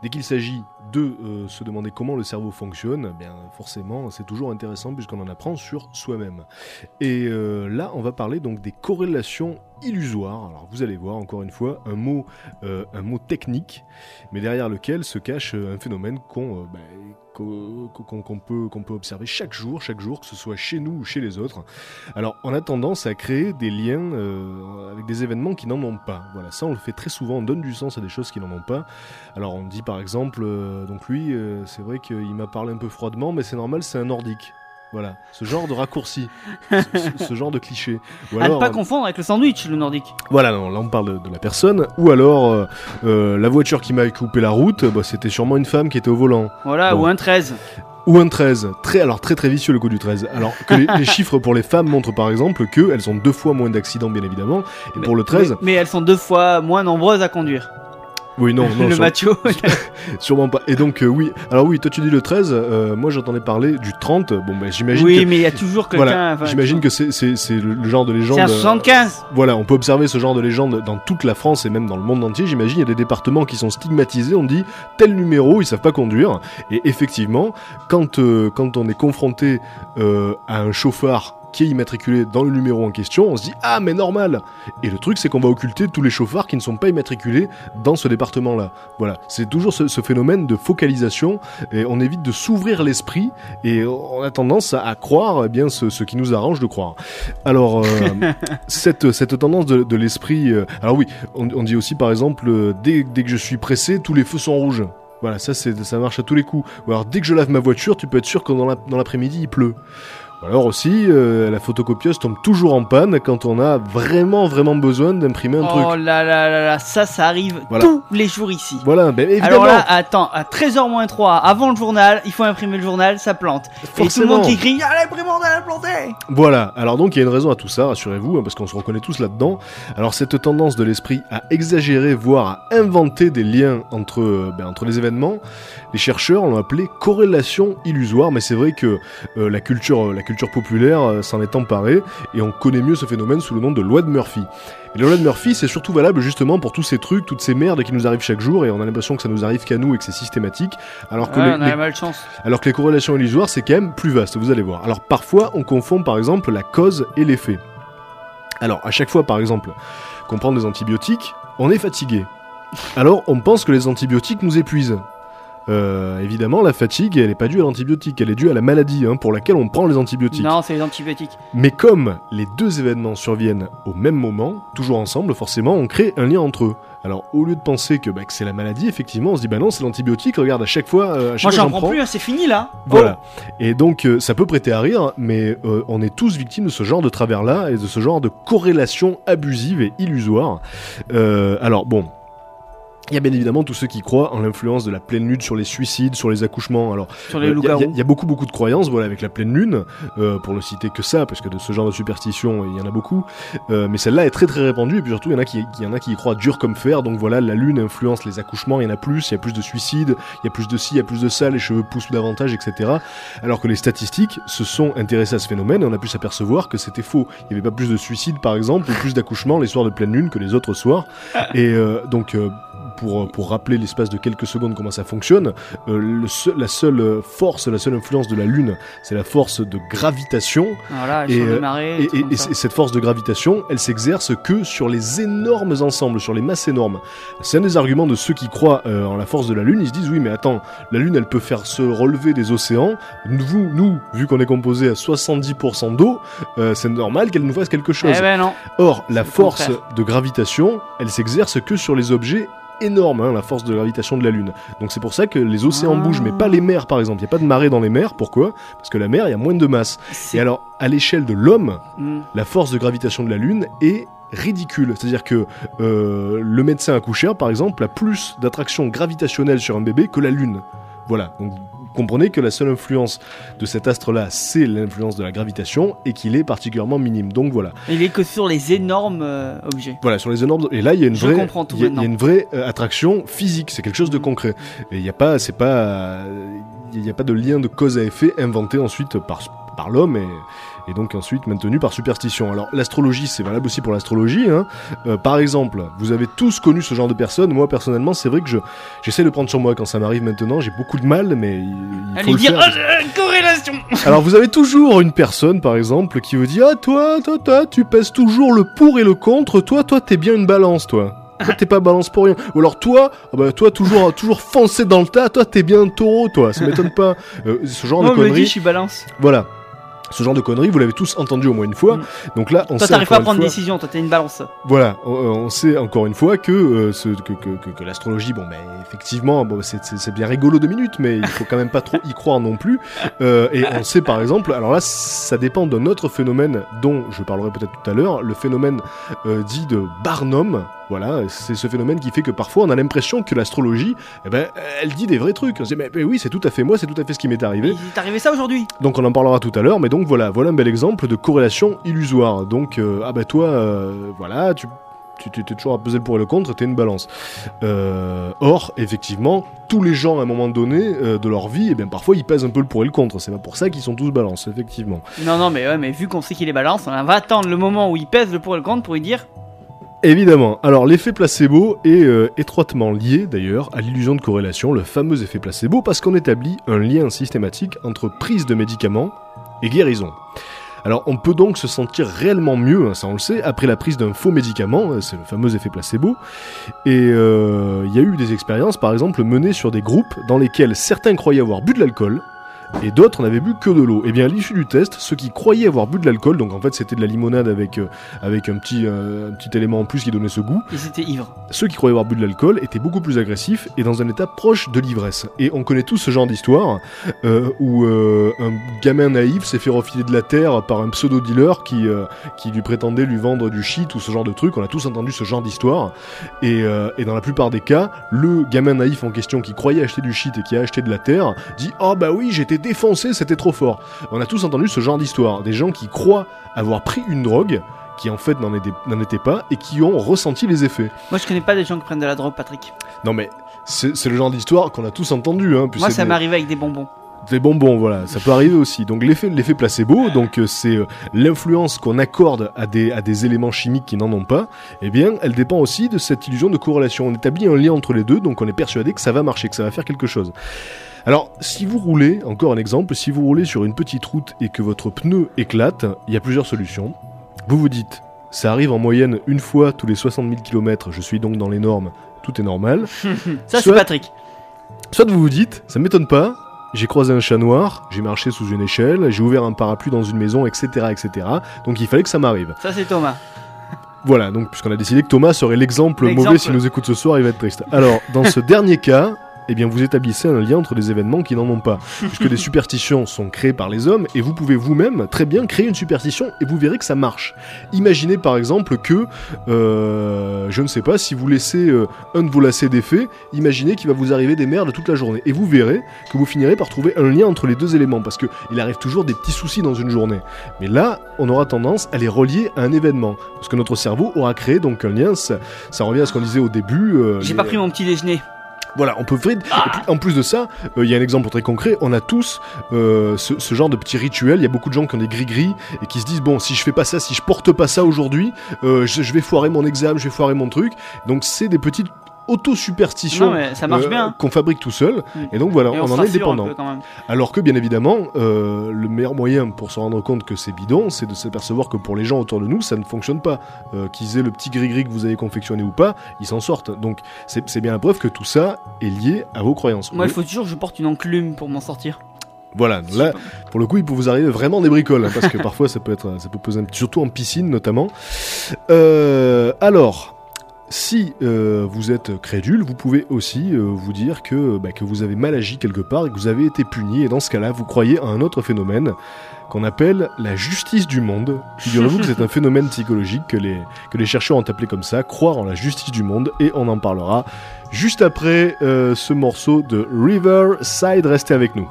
dès qu'il s'agit de euh, se demander comment le cerveau fonctionne, eh bien forcément, c'est toujours intéressant puisqu'on en apprend sur soi-même. Et euh, là, on va parler donc des corrélations illusoires. Alors vous allez voir encore une fois un mot, un mot technique, mais derrière lequel se cache un phénomène qu'on bah, qu'on peut, peut observer chaque jour, chaque jour, que ce soit chez nous ou chez les autres. Alors on a tendance à créer des liens euh, avec des événements qui n'en ont pas. Voilà, ça on le fait très souvent, on donne du sens à des choses qui n'en ont pas. Alors on dit par exemple, euh, donc lui, euh, c'est vrai qu'il m'a parlé un peu froidement, mais c'est normal, c'est un nordique. Voilà, ce genre de raccourci, ce, genre de cliché. Ou À ne pas euh, confondre avec le sandwich, le nordique. voilà, non, là on parle de, de la personne. Ou alors, euh, euh, la voiture qui m'a coupé la route, bah, c'était sûrement une femme qui était au volant. Voilà, Bon. ou un 13. Ou un 13. Très, alors très très vicieux le coup du 13. Alors que les, les chiffres pour les femmes montrent par exemple qu'elles ont deux fois moins d'accidents bien évidemment. Et pour le 13, Mais, mais elles sont deux fois moins nombreuses à conduire. Oui non, non le sûrement pas. Et donc euh, oui, alors oui, toi tu dis le 13, euh, moi j'entendais parler du 30. Bon bah j'imagine oui, que... mais il y a toujours quelqu'un. Voilà, enfin, j'imagine que c'est c'est- c'est le, genre de légende. C'est un euh, 75. Voilà, on peut observer ce genre de légende dans toute la France et même dans le monde entier. J'imagine, il y a des départements qui sont stigmatisés. On dit tel numéro, ils savent pas conduire. Et effectivement, quand, euh, quand on est confronté euh, à un chauffard qui est immatriculé dans le numéro en question, on se dit ah mais normal. Et le truc c'est qu'on va occulter tous les chauffards qui ne sont pas immatriculés dans ce département-là. Voilà, c'est toujours ce, ce phénomène de focalisation et on évite de s'ouvrir l'esprit et on a tendance à, à croire eh bien ce, ce qui nous arrange de croire. Alors euh, cette, cette tendance de, de l'esprit. euh, alors oui, on, on dit aussi par exemple, euh, dès, dès que je suis pressé, tous les feux sont rouges. Voilà, ça, c'est, ça marche à tous les coups. Ou alors dès que je lave ma voiture, tu peux être sûr que dans, la- dans l'après-midi, il pleut. Alors aussi, euh, la photocopieuse tombe toujours en panne quand on a vraiment, vraiment besoin d'imprimer un Oh truc. là là là là, ça, ça arrive Voilà. tous les jours ici. Voilà, ben évidemment. Alors là, attends, à 13h 3, avant le journal, il faut imprimer le journal, ça plante. Et tout le Forcément. monde qui crie Ah, l'imprimante, elle a planté Voilà, alors donc il y a une raison à tout ça, rassurez-vous, hein, parce qu'on se reconnaît tous là-dedans. Alors cette tendance de l'esprit à exagérer, voire à inventer des liens entre, euh, ben, entre les événements, les chercheurs l'ont appelé corrélation illusoire, mais c'est vrai que euh, la, culture, la culture populaire euh, s'en est emparée, et on connaît mieux ce phénomène sous le nom de loi de Murphy. Et la loi de Murphy, c'est surtout valable justement pour tous ces trucs, toutes ces merdes qui nous arrivent chaque jour, et on a l'impression que ça nous arrive qu'à nous et que c'est systématique, alors que Ouais, les- alors que les corrélations illusoires, c'est quand même plus vaste, vous allez voir. Alors parfois, on confond par exemple la cause et l'effet. Alors à chaque fois, par exemple, qu'on prend des antibiotiques, on est fatigué. Alors on pense que les antibiotiques nous épuisent. Euh, évidemment, la fatigue, elle n'est pas due à l'antibiotique, elle est due à la maladie hein, pour laquelle on prend les antibiotiques. Non, c'est les antibiotiques. Mais comme les deux événements surviennent au même moment, toujours ensemble, forcément, on crée un lien entre eux. Alors, au lieu de penser que, bah, que c'est la maladie, effectivement, on se dit, bah non, c'est l'antibiotique, regarde, à chaque fois, euh, à chaque Moi, j'en prends plus, hein, c'est fini là. voilà. Et donc, euh, ça peut prêter à rire, mais euh, on est tous victimes de ce genre de travers-là et de ce genre de corrélation abusive et illusoire. Alors, bon. Il y a bien évidemment tous ceux qui croient en l'influence de la pleine lune sur les suicides, sur les accouchements. Alors, euh, il y a- y, beaucoup beaucoup de croyances, voilà, avec la pleine lune, euh, pour ne citer que ça, parce que de ce genre de superstition, il y en a beaucoup. Euh, mais celle-là est très très répandue, et puis surtout, il y en a qui, y en a qui y croient dur comme fer. Donc voilà, la lune influence les accouchements, il y en a plus, il y a plus de suicides, il y a plus de ci, il y a plus de ça, les cheveux poussent davantage, etc. Alors que les statistiques se sont intéressées à ce phénomène, et on a pu s'apercevoir que c'était faux. Il n'y avait pas plus de suicides, par exemple, ou plus d'accouchements les soirs de pleine lune que les autres soirs. Et euh, donc. Euh, pour, pour rappeler l'espace de quelques secondes comment ça fonctionne, euh, le seul- la seule euh, force, la seule influence de la Lune, c'est la force de gravitation. Voilà, Et, euh, marées. Et, cette force de gravitation, elle s'exerce que sur les énormes ensembles, sur les masses énormes. C'est un des arguments de ceux qui croient euh, en la force de la Lune. Ils se disent oui, mais attends, la Lune, elle peut faire se relever des océans. Nous, nous vu qu'on est composé à 70% d'eau, c'est normal qu'elle nous fasse quelque chose. Eh ben non. Or, la force de gravitation, elle s'exerce que sur les objets énormes, hein, la force de gravitation de la Lune. Donc c'est pour ça que les océans Ah. bougent, mais pas les mers par exemple. Il n'y a pas de marée dans les mers. Pourquoi? Parce que la mer, il y a moins de masse. Et alors, à l'échelle de l'homme, Hmm. la force de gravitation de la Lune est ridicule. C'est-à-dire que euh, le médecin accoucheur, par exemple, a plus d'attraction gravitationnelle sur un bébé que la Lune. Voilà. Donc, comprenez que la seule influence de cet astre-là, c'est l'influence de la gravitation et qu'il est particulièrement minime. Donc voilà. Il est que sur les énormes euh, objets. Voilà, sur les énormes. Et là, il y a une Je vraie, comprends tout il y a, il y a maintenant. une vraie euh, attraction physique. C'est quelque chose de Mm. concret. Et il n'y a pas, c'est pas, euh, il n'y a pas de lien de cause à effet inventé ensuite par par l'homme et, et donc ensuite maintenu par superstition. Alors l'astrologie, c'est valable aussi pour l'astrologie. Hein. Euh, par exemple, vous avez tous connu ce genre de personnes. Moi personnellement, c'est vrai que je j'essaie de prendre sur moi quand ça m'arrive maintenant. J'ai beaucoup de mal, mais il, il À faut le dire faire. J'ai- corrélation Alors vous avez toujours une personne, par exemple, qui vous dit Ah toi, toi, toi, tu pèses toujours le pour et le contre. Toi, toi, t'es bien une balance, toi. Toi, t'es pas balance pour rien. Ou alors toi, ah bah, toi toujours, toujours foncé dans le tas. Toi, t'es bien un taureau, toi. Ça m'étonne pas. Euh, ce genre Moi, de conneries. je suis balance. Voilà. Ce genre de conneries, vous l'avez tous entendu au moins une fois. Mm. Donc là, on Toi, sait t'arrives pas à une prendre fois- une décision, toi, t'es une balance. voilà, on, on sait encore une fois que, euh, ce, que, que, que, que l'astrologie, bon, ben, effectivement, bon, c'est, c'est, c'est bien rigolo deux minutes, mais il faut quand même pas trop y croire non plus. Euh, et on sait par exemple, alors là, ça dépend d'un autre phénomène dont je parlerai peut-être tout à l'heure, le phénomène euh, dit de Barnum. Voilà, c'est ce phénomène qui fait que parfois on a l'impression que l'astrologie, eh ben, elle dit des vrais trucs. On se dit, mais, mais oui, c'est tout à fait moi, c'est tout à fait ce qui m'est arrivé. Il est arrivé ça aujourd'hui? Donc on en parlera tout à l'heure, mais donc voilà, voilà un bel exemple de corrélation illusoire. Donc euh, ah bah toi, euh, voilà, tu tu t'es toujours à peser le pour et le contre, t'es une balance. Euh, or, effectivement, tous les gens à un moment donné euh, de leur vie, eh bien parfois ils pèsent un peu le pour et le contre. C'est pas pour ça qu'ils sont tous balance, effectivement. Non, non, mais ouais, mais vu qu'on sait qu'il est balance, on va attendre le moment où il pèse le pour et le contre pour lui dire Évidemment. Alors l'effet placebo est euh, étroitement lié d'ailleurs à l'illusion de corrélation, le fameux effet placebo, parce qu'on établit un lien systématique entre prise de médicaments et guérison. Alors on peut donc se sentir réellement mieux, hein, ça on le sait, après la prise d'un faux médicament, euh, c'est le fameux effet placebo. Et euh, il y a eu des expériences par exemple menées sur des groupes dans lesquels certains croyaient avoir bu de l'alcool, et d'autres n'avaient bu que de l'eau. Et bien à l'issue du test, ceux qui croyaient avoir bu de l'alcool, donc en fait c'était de la limonade avec, euh, avec un, petit, euh, un petit élément en plus qui donnait ce goût, ils étaient ivres. ceux qui croyaient avoir bu de l'alcool étaient beaucoup plus agressifs et dans un état proche de l'ivresse. Et on connaît tous ce genre d'histoire euh, où un gamin naïf s'est fait refiler de la terre par un pseudo-dealer qui, qui lui prétendait lui vendre du shit ou ce genre de truc. On a tous entendu ce genre d'histoire. Et, et dans la plupart des cas, le gamin naïf en question qui croyait acheter du shit et qui a acheté de la terre dit Oh bah oui, j'étais défoncé, c'était trop fort. On a tous entendu ce genre d'histoire. Des gens qui croient avoir pris une drogue qui en fait n'en était pas et qui ont ressenti les effets. Moi, je connais pas des gens qui prennent de la drogue, Patrick. Non mais c'est le genre d'histoire qu'on a tous entendu. Hein, Moi, ça m'est arrivé avec des bonbons. Des bonbons, voilà, ça peut arriver aussi. Donc l'effet, l'effet placebo, donc euh, c'est euh, l'influence qu'on accorde à des, à des éléments chimiques qui n'en ont pas. Eh bien, elle dépend aussi de cette illusion de corrélation. On établit un lien entre les deux, donc on est persuadé que ça va marcher, que ça va faire quelque chose. Alors, si vous roulez, encore un exemple, si vous roulez sur une petite route et que votre pneu éclate, il y a plusieurs solutions. Vous vous dites, ça arrive en moyenne une fois tous les 60 000 km, je suis donc dans les normes, tout est normal. Ça, c'est Patrick. Soit vous vous dites, ça m'étonne pas, j'ai croisé un chat noir, j'ai marché sous une échelle, j'ai ouvert un parapluie dans une maison, etc., etc. Donc il fallait que ça m'arrive. Ça, c'est Thomas. Voilà, donc puisqu'on a décidé que Thomas serait l'exemple L'exemple. mauvais s'il nous écoute ce soir, il va être triste. Alors, dans ce dernier cas, eh bien vous établissez un lien entre des événements qui n'en ont pas, puisque des superstitions sont créées par les hommes, et vous pouvez vous-même très bien créer une superstition, et vous verrez que ça marche. Imaginez par exemple que, euh, je ne sais pas, si vous laissez euh, un de vos lacets défaits, imaginez qu'il va vous arriver des merdes toute la journée, et vous verrez que vous finirez par trouver un lien entre les deux éléments, parce que il arrive toujours des petits soucis dans une journée. Mais là, on aura tendance à les relier à un événement, parce que notre cerveau aura créé donc un lien, ça, ça revient à ce qu'on disait au début. euh, J'ai les- pas pris mon petit déjeuner. Voilà, on peut et puis, en plus de ça, euh, il y a un exemple très concret. On a tous euh, ce, ce genre de petits rituels. Il y a beaucoup de gens qui ont des gris-gris et qui se disent bon, si je fais pas ça, si je porte pas ça aujourd'hui, euh, je, je vais foirer mon examen, je vais foirer mon truc. Donc c'est des petites marche euh, qu'on fabrique tout seul. Mm. Et donc voilà, Et on, en est dépendant. Alors que bien évidemment, euh, le meilleur moyen pour se rendre compte que c'est bidon, c'est de s'apercevoir que pour les gens autour de nous, ça ne fonctionne pas. Euh, Qu'ils aient le petit gris-gris que vous avez confectionné ou pas, ils s'en sortent. Donc c'est bien la preuve que tout ça est lié à vos croyances. Moi, il Oui. faut toujours que je porte une enclume pour m'en sortir. Voilà, là, pour le coup, il peut vous arriver vraiment des bricoles, hein, parce que parfois ça peut être, ça peut peser un petit, surtout en piscine notamment. Euh, alors, si euh, vous êtes crédule, vous pouvez aussi euh, vous dire que, bah, que vous avez mal agi quelque part et que vous avez été puni, et dans ce cas-là, vous croyez à un autre phénomène qu'on appelle la justice du monde. Figurez-vous que c'est un phénomène psychologique que les, chercheurs ont appelé comme ça, croire en la justice du monde, et on en parlera juste après euh, ce morceau de Riverside. Restez avec nous.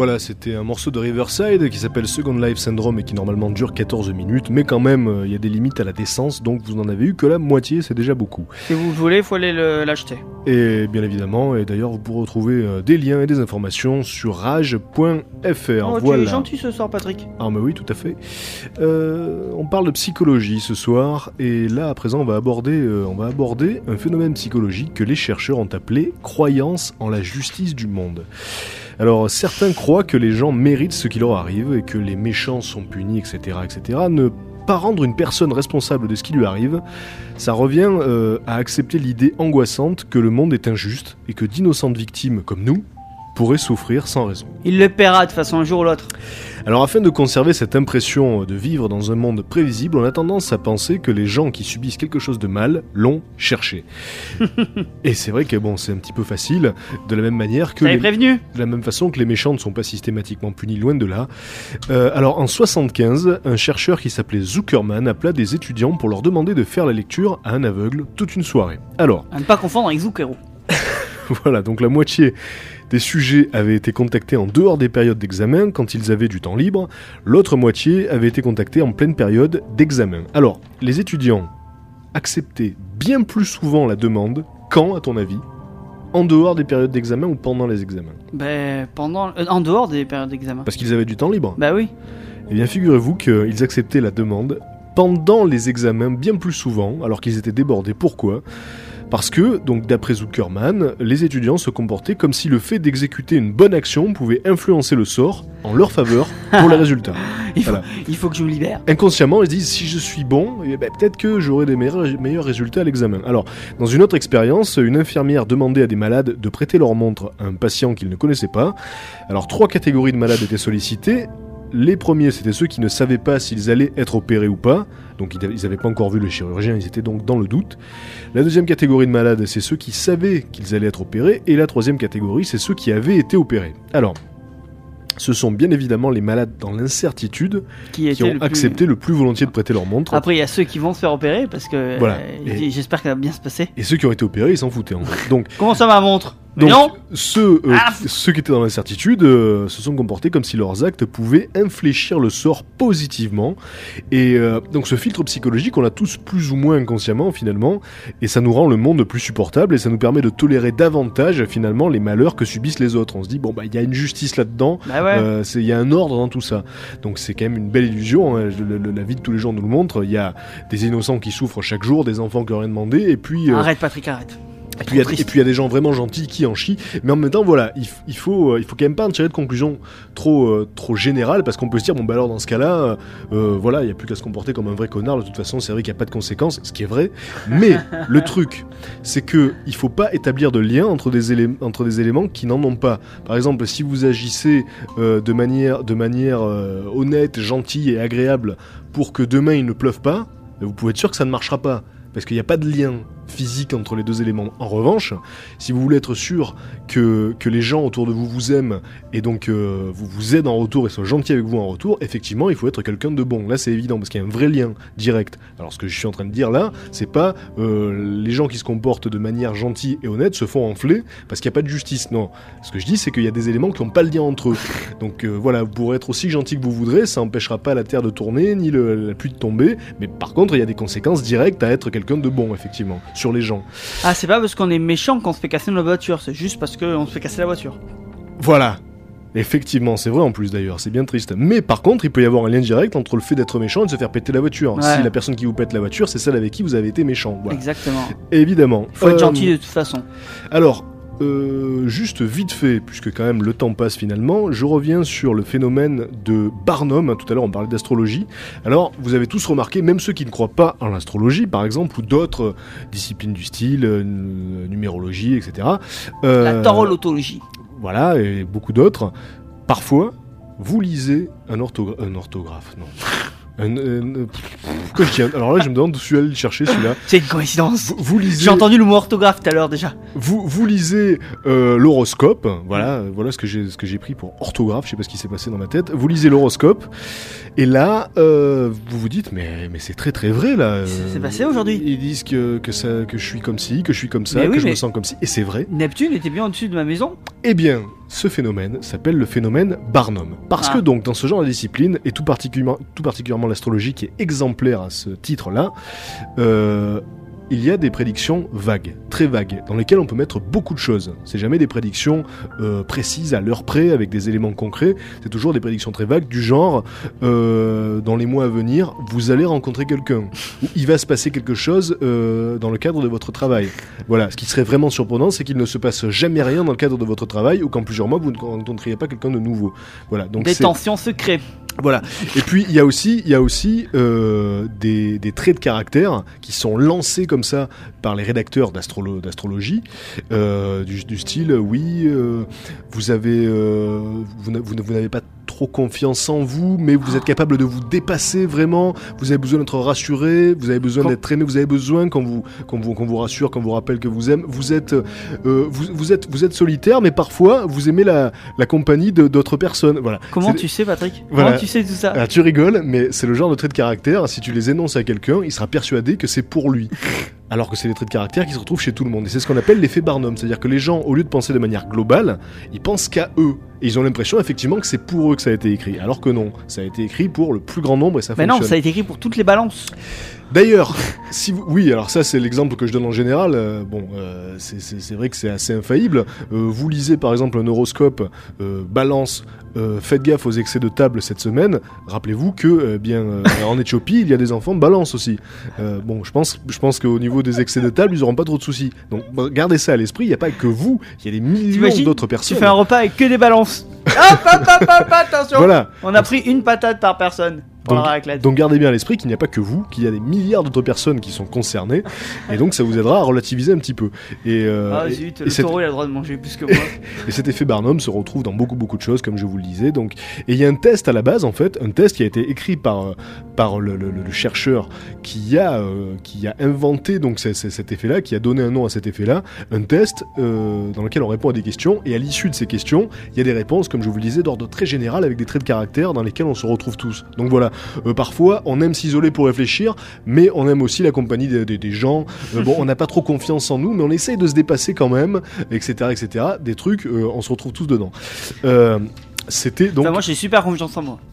Voilà, c'était un morceau de Riverside qui s'appelle Second Life Syndrome et qui normalement dure 14 minutes, mais quand même, euh, il y a des limites à la décence, donc vous n'en avez eu que la moitié, c'est déjà beaucoup. Si vous voulez, il faut aller le- l'acheter. Et bien évidemment, et d'ailleurs, vous pourrez retrouver euh, des liens et des informations sur rage.fr. Oh, voilà. tu es gentil ce soir, Patrick. Ah mais oui, tout à fait. Euh, on parle de psychologie ce soir, et là à présent on va aborder, euh, on va aborder un phénomène psychologique que les chercheurs ont appelé croyance en la justice du monde. Alors certains croient que les gens méritent ce qui leur arrive et que les méchants sont punis, etc., etc. Ne pas rendre une personne responsable de ce qui lui arrive, ça revient euh, à accepter l'idée angoissante que le monde est injuste et que d'innocentes victimes comme nous pourraient souffrir sans raison. Il le paiera de façon un jour ou l'autre. Alors afin de conserver cette impression de vivre dans un monde prévisible, on a tendance à penser que les gens qui subissent quelque chose de mal l'ont cherché. Et c'est vrai que bon, c'est un petit peu facile, de la même manière que les- prévenu de la même façon que les méchants ne sont pas systématiquement punis, loin de là. Euh, alors en 75, un chercheur qui s'appelait Zuckerman appela des étudiants pour leur demander de faire la lecture à un aveugle toute une soirée. Alors À ne pas confondre avec Zucchero. voilà, donc la moitié des sujets avaient été contactés en dehors des périodes d'examen quand ils avaient du temps libre, l'autre moitié avait été contactée en pleine période d'examen. Alors, les étudiants acceptaient bien plus souvent la demande quand, à ton avis En dehors des périodes d'examen ou pendant les examens? Ben, pendant, euh, en dehors des périodes d'examen. Parce qu'ils avaient du temps libre. Bah oui. Eh bien, figurez-vous qu'ils acceptaient la demande pendant les examens bien plus souvent, alors qu'ils étaient débordés. Pourquoi? Parce que, donc d'après Zuckerman, les étudiants se comportaient comme si le fait d'exécuter une bonne action pouvait influencer le sort en leur faveur pour les résultats. Il faut, Voilà. il faut que je me libère. Inconsciemment, ils se disent si je suis bon, eh ben, peut-être que j'aurai des meilleurs, meilleurs résultats à l'examen. Alors, dans une autre expérience, une infirmière demandait à des malades de prêter leur montre à un patient qu'ils ne connaissaient pas. Alors, trois catégories de malades étaient sollicitées. Les premiers, c'était ceux qui ne savaient pas s'ils allaient être opérés ou pas. Donc, ils n'avaient pas encore vu le chirurgien, ils étaient donc dans le doute. La deuxième catégorie de malades, c'est ceux qui savaient qu'ils allaient être opérés. Et la troisième catégorie, c'est ceux qui avaient été opérés. Alors, ce sont bien évidemment les malades dans l'incertitude Qui, ont le plus- accepté le plus volontiers de prêter leur montre. Après, il y a ceux qui vont se faire opérer parce que Voilà. euh, j'espère que ça va bien se passer. Et ceux qui ont été opérés, ils s'en foutaient en fait. Donc, Comment ça ma montre? Donc non ceux, euh, Ah ceux qui étaient dans l'incertitude euh, se sont comportés comme si leurs actes pouvaient infléchir le sort positivement. Et euh, donc ce filtre psychologique, on l'a tous plus ou moins inconsciemment finalement, et ça nous rend le monde plus supportable et ça nous permet de tolérer davantage finalement les malheurs que subissent les autres. On se dit bon bah il y a une justice là-dedans, Bah ouais. Il y a un ordre dans tout ça. Donc c'est quand même une belle illusion. hein. Le- le- la vie de tous les jours nous le montre. Il y a des innocents qui souffrent chaque jour, des enfants qui n'ont rien demandé, et puis... Arrête, Patrick, arrête. Et puis il y a- triste. et puis il y a des gens vraiment gentils qui en chient, mais en même temps voilà, il, f- il faut euh, il faut quand même pas en tirer de conclusion trop euh, trop générale parce qu'on peut se dire bon bah alors dans ce cas-là euh, voilà il y a plus qu'à se comporter comme un vrai connard de toute façon c'est vrai qu'il n'y a pas de conséquences ce qui est vrai, mais le truc c'est que il faut pas établir de lien entre des éléments entre des éléments qui n'en ont pas. Par exemple si vous agissez euh, de manière de manière honnête, gentille et agréable pour que demain il ne pleuve pas, vous pouvez être sûr que ça ne marchera pas parce qu'il n'y a pas de lien physique entre les deux éléments. En revanche, si vous voulez être sûr que, que les gens autour de vous vous aiment et donc euh, vous vous aident en retour et soient gentils avec vous en retour, effectivement, il faut être quelqu'un de bon. Là, c'est évident parce qu'il y a un vrai lien direct. Alors, ce que je suis en train de dire là, c'est pas euh, les gens qui se comportent de manière gentille et honnête se font enfler parce qu'il n'y a pas de justice. Non. Ce que je dis, c'est qu'il y a des éléments qui n'ont pas le lien entre eux. Donc euh, voilà, vous pourrez être aussi gentil que vous voudrez, ça n'empêchera pas la terre de tourner ni la pluie de tomber. Mais par contre, il y a des conséquences directes à être quelqu'un de bon, effectivement, sur les gens. Ah, c'est pas parce qu'on est méchant qu'on se fait casser notre voiture, c'est juste parce qu'on se fait casser la voiture. Voilà. Effectivement, c'est vrai en plus d'ailleurs, c'est bien triste. Mais par contre, il peut y avoir un lien direct entre le fait d'être méchant et de se faire péter la voiture. Ouais. Si la personne qui vous pète la voiture, c'est celle avec qui vous avez été méchant. Voilà. Exactement. Évidemment. Faut être Euh, gentil de toute façon. Alors, euh, juste vite fait, puisque quand même le temps passe finalement, je reviens sur le phénomène de Barnum. Tout à l'heure, on parlait d'astrologie. Alors, vous avez tous remarqué, même ceux qui ne croient pas en l'astrologie, par exemple, ou d'autres euh, disciplines du style, euh, numérologie, etc. euh, La taurolotologie. voilà, et beaucoup d'autres. Parfois, vous lisez un, orthogra- un orthographe, non. Un, un- pourquoi je dis un- Alors là, je me demande où je suis allé le chercher celui-là. C'est une coïncidence. Vous, vous lisez, J'ai entendu le mot orthographe tout à l'heure déjà. vous, vous lisez euh, l'horoscope. Voilà, voilà ce que j'ai ce que j'ai pris pour orthographe. Je sais pas ce qui s'est passé dans ma tête. Vous lisez l'horoscope Et là, euh, vous vous dites, mais, mais c'est très très vrai là. C'est- Euh, passé aujourd'hui. Ils disent que, que, ça, que je suis comme ci, que je suis comme ça, Mais que oui, je me sens comme ci. Et c'est vrai. Neptune était bien au-dessus de ma maison. Eh bien, ce phénomène s'appelle le phénomène Barnum. Parce Ah. que donc, dans ce genre de discipline, et tout particulièrement, tout particulièrement l'astrologie qui est exemplaire à ce titre-là, euh, il y a des prédictions vagues, très vagues, dans lesquelles on peut mettre beaucoup de choses. C'est jamais des prédictions euh, précises à l'heure près, avec des éléments concrets. C'est toujours des prédictions très vagues, du genre, euh, dans les mois à venir, vous allez rencontrer quelqu'un. Ou il va se passer quelque chose euh, dans le cadre de votre travail. Voilà, ce qui serait vraiment surprenant, c'est qu'il ne se passe jamais rien dans le cadre de votre travail, ou qu'en plusieurs mois, vous ne rencontriez pas quelqu'un de nouveau. Voilà, donc Des tensions secrètes. Voilà. Et puis il y a aussi, il y a aussi euh, des, des traits de caractère qui sont lancés comme ça par les rédacteurs d'astrolo- d'astrologie, euh, du, du style oui, euh, vous avez, vous n'a- vous n'a- vous n'avez pas trop confiance en vous, mais vous êtes capable de vous dépasser vraiment. Vous avez besoin d'être rassuré, vous avez besoin d'être aimé, vous avez besoin qu'on vous, qu'on vous, qu'on vous rassure, qu'on vous rappelle que vous aime. Vous êtes, vous, vous êtes, vous êtes solitaire, mais parfois vous aimez la, la compagnie d'autres personnes. Voilà. Comment tu sais, Patrick? Voilà. Comment tu tout ça alors tu rigoles, mais c'est le genre de trait de caractère, si tu les énonces à quelqu'un, il sera persuadé que c'est pour lui. Alors que c'est des traits de caractère qui se retrouvent chez tout le monde. Et c'est ce qu'on appelle l'effet Barnum. C'est-à-dire que les gens, au lieu de penser de manière globale, ils pensent qu'à eux. Et ils ont l'impression effectivement que c'est pour eux que ça a été écrit. Alors que non, ça a été écrit pour le plus grand nombre et ça Mais non, ça a été écrit pour toutes les balances. D'ailleurs, si vous... oui, alors ça c'est l'exemple que je donne en général. euh, bon, euh, c'est- vrai que c'est assez infaillible. Euh, vous lisez par exemple un horoscope, euh, balance, euh, faites gaffe aux excès de table cette semaine. Rappelez-vous que bien euh, en Éthiopie il y a des enfants balance aussi. Euh, bon, je pense, je pense qu'au niveau des excès de table ils auront pas trop de soucis. Donc gardez ça à l'esprit. Il n'y a pas que vous, il y a des millions d'autres Tu personnes. fais un repas avec que des balances. hop, hop, hop, hop, attention Voilà. On a pris une patate par personne pour Donc- la raclette. Donc gardez bien à l'esprit qu'il n'y a pas que vous, qu'il y a des milliards d'autres personnes qui sont concernées, et donc ça vous aidera à relativiser un petit peu. Et, euh, Ah zut, et le cet, taureau il a le droit de manger plus que moi. et cet effet Barnum se retrouve dans beaucoup beaucoup de choses, comme je vous le disais. Donc, et il y a un test à la base, en fait, un test qui a été écrit par euh, par le, le- le- le chercheur qui a euh, qui a inventé donc cet effet-là, qui a donné un nom à cet effet-là, un test euh, dans lequel on répond à des questions, et à l'issue de ces questions, il y a des réponses, comme je vous le disais, d'ordre très général avec des traits de caractère dans lesquels on se retrouve tous. Donc voilà, euh, parfois on aime s'isoler pour réfléchir, mais on aime aussi la compagnie des, des- des gens. Euh, bon, on n'a pas trop confiance en nous, mais on essaye de se dépasser quand même, etc., etc. Des trucs, euh, on se retrouve tous dedans. C'était donc. Enfin, moi j'ai super confiance en moi.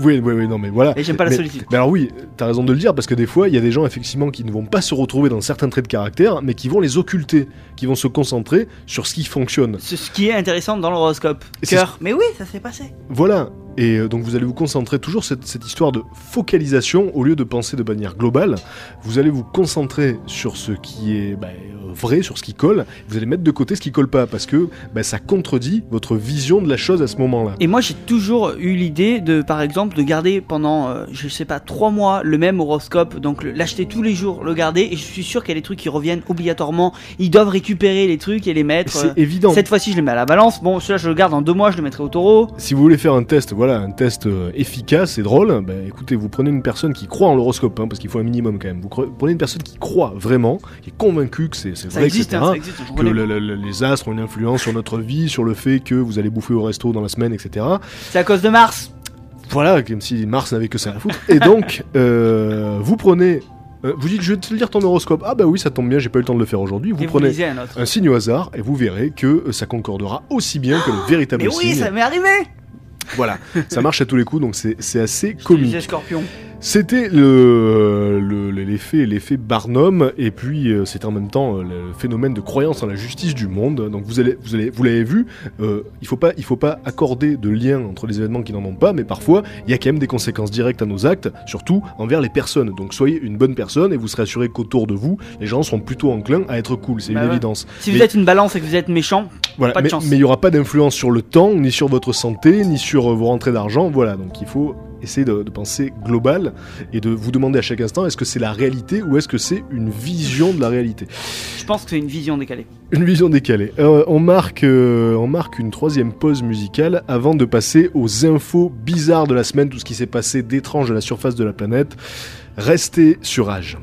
Oui, oui, oui, non, mais voilà. Et j'aime pas la Mais- solitude. mais alors oui, t'as raison de le dire parce que des fois, il y a des gens effectivement qui ne vont pas se retrouver dans certains traits de caractère, mais qui vont les occulter, qui vont se concentrer sur ce qui fonctionne. C'est ce qui est intéressant dans l'horoscope. Cœur. Mais oui, ça s'est passé. Voilà. Et euh, donc vous allez vous concentrer toujours cette, cette histoire de focalisation au lieu de penser de manière globale. Vous allez vous concentrer sur ce qui est bah, vrai, sur ce qui colle. Vous allez mettre de côté ce qui colle pas parce que bah, ça contredit votre vision de la chose à ce moment-là. Et moi j'ai toujours eu l'idée de, par exemple, de garder pendant, euh, je sais pas, trois mois le même horoscope, donc l'acheter tous les jours, le garder, et je suis sûr qu'il y a des trucs qui reviennent obligatoirement. Ils doivent récupérer les trucs et les mettre. C'est euh, évident. Cette fois-ci je le mets à la balance. Bon, celui-là je le garde dans deux mois, je le mettrai au taureau. Si vous voulez faire un test, voilà, un test euh, efficace et drôle, bah, écoutez, vous prenez une personne qui croit en l'horoscope, hein, parce qu'il faut un minimum quand même. Vous prenez une personne qui croit vraiment, qui est convaincue que c'est vrai, existe, etc. hein, ça existe. que connais. le- le- le- les astres ont une influence sur notre vie, sur le fait que vous allez bouffer au resto dans la semaine, etc. C'est à cause de Mars. Voilà, comme si Mars n'avait que ça à foutre. Et donc, euh, vous prenez, euh, vous dites, je vais te lire ton horoscope. Ah bah oui, ça tombe bien, j'ai pas eu le temps de le faire aujourd'hui. Vous et prenez un signe au hasard et vous verrez que ça concordera aussi bien que le véritable Mais oui, signe. ça m'est arrivé. Voilà, ça marche à tous les coups, donc c'est assez comique. Scorpion. C'était le le- l'effet l'effet Barnum et puis euh, c'était en même temps euh, le phénomène de croyance en la justice du monde. Donc vous allez vous allez vous l'avez vu, euh, il faut pas il faut pas accorder de lien entre les événements qui n'en ont pas, mais parfois il y a quand même des conséquences directes à nos actes, surtout envers les personnes. Donc soyez une bonne personne et vous serez assuré qu'autour de vous les gens seront plutôt enclins à être cool, c'est Bah une ouais. évidence. Si vous êtes une balance et que vous êtes méchant, Voilà, Pas de mais chance. mais il n'y aura pas d'influence sur le temps, ni sur votre santé, ni sur euh, vos rentrées d'argent. Voilà, donc il faut essayer de, de penser global et de vous demander à chaque instant est-ce que c'est la réalité ou est-ce que c'est une vision de la réalité? Je pense que c'est une vision décalée. Une vision décalée. Euh, on, marque, euh, on marque une troisième pause musicale avant de passer aux infos bizarres de la semaine, tout ce qui s'est passé d'étrange à la surface de la planète. Restez sur Age.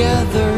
Together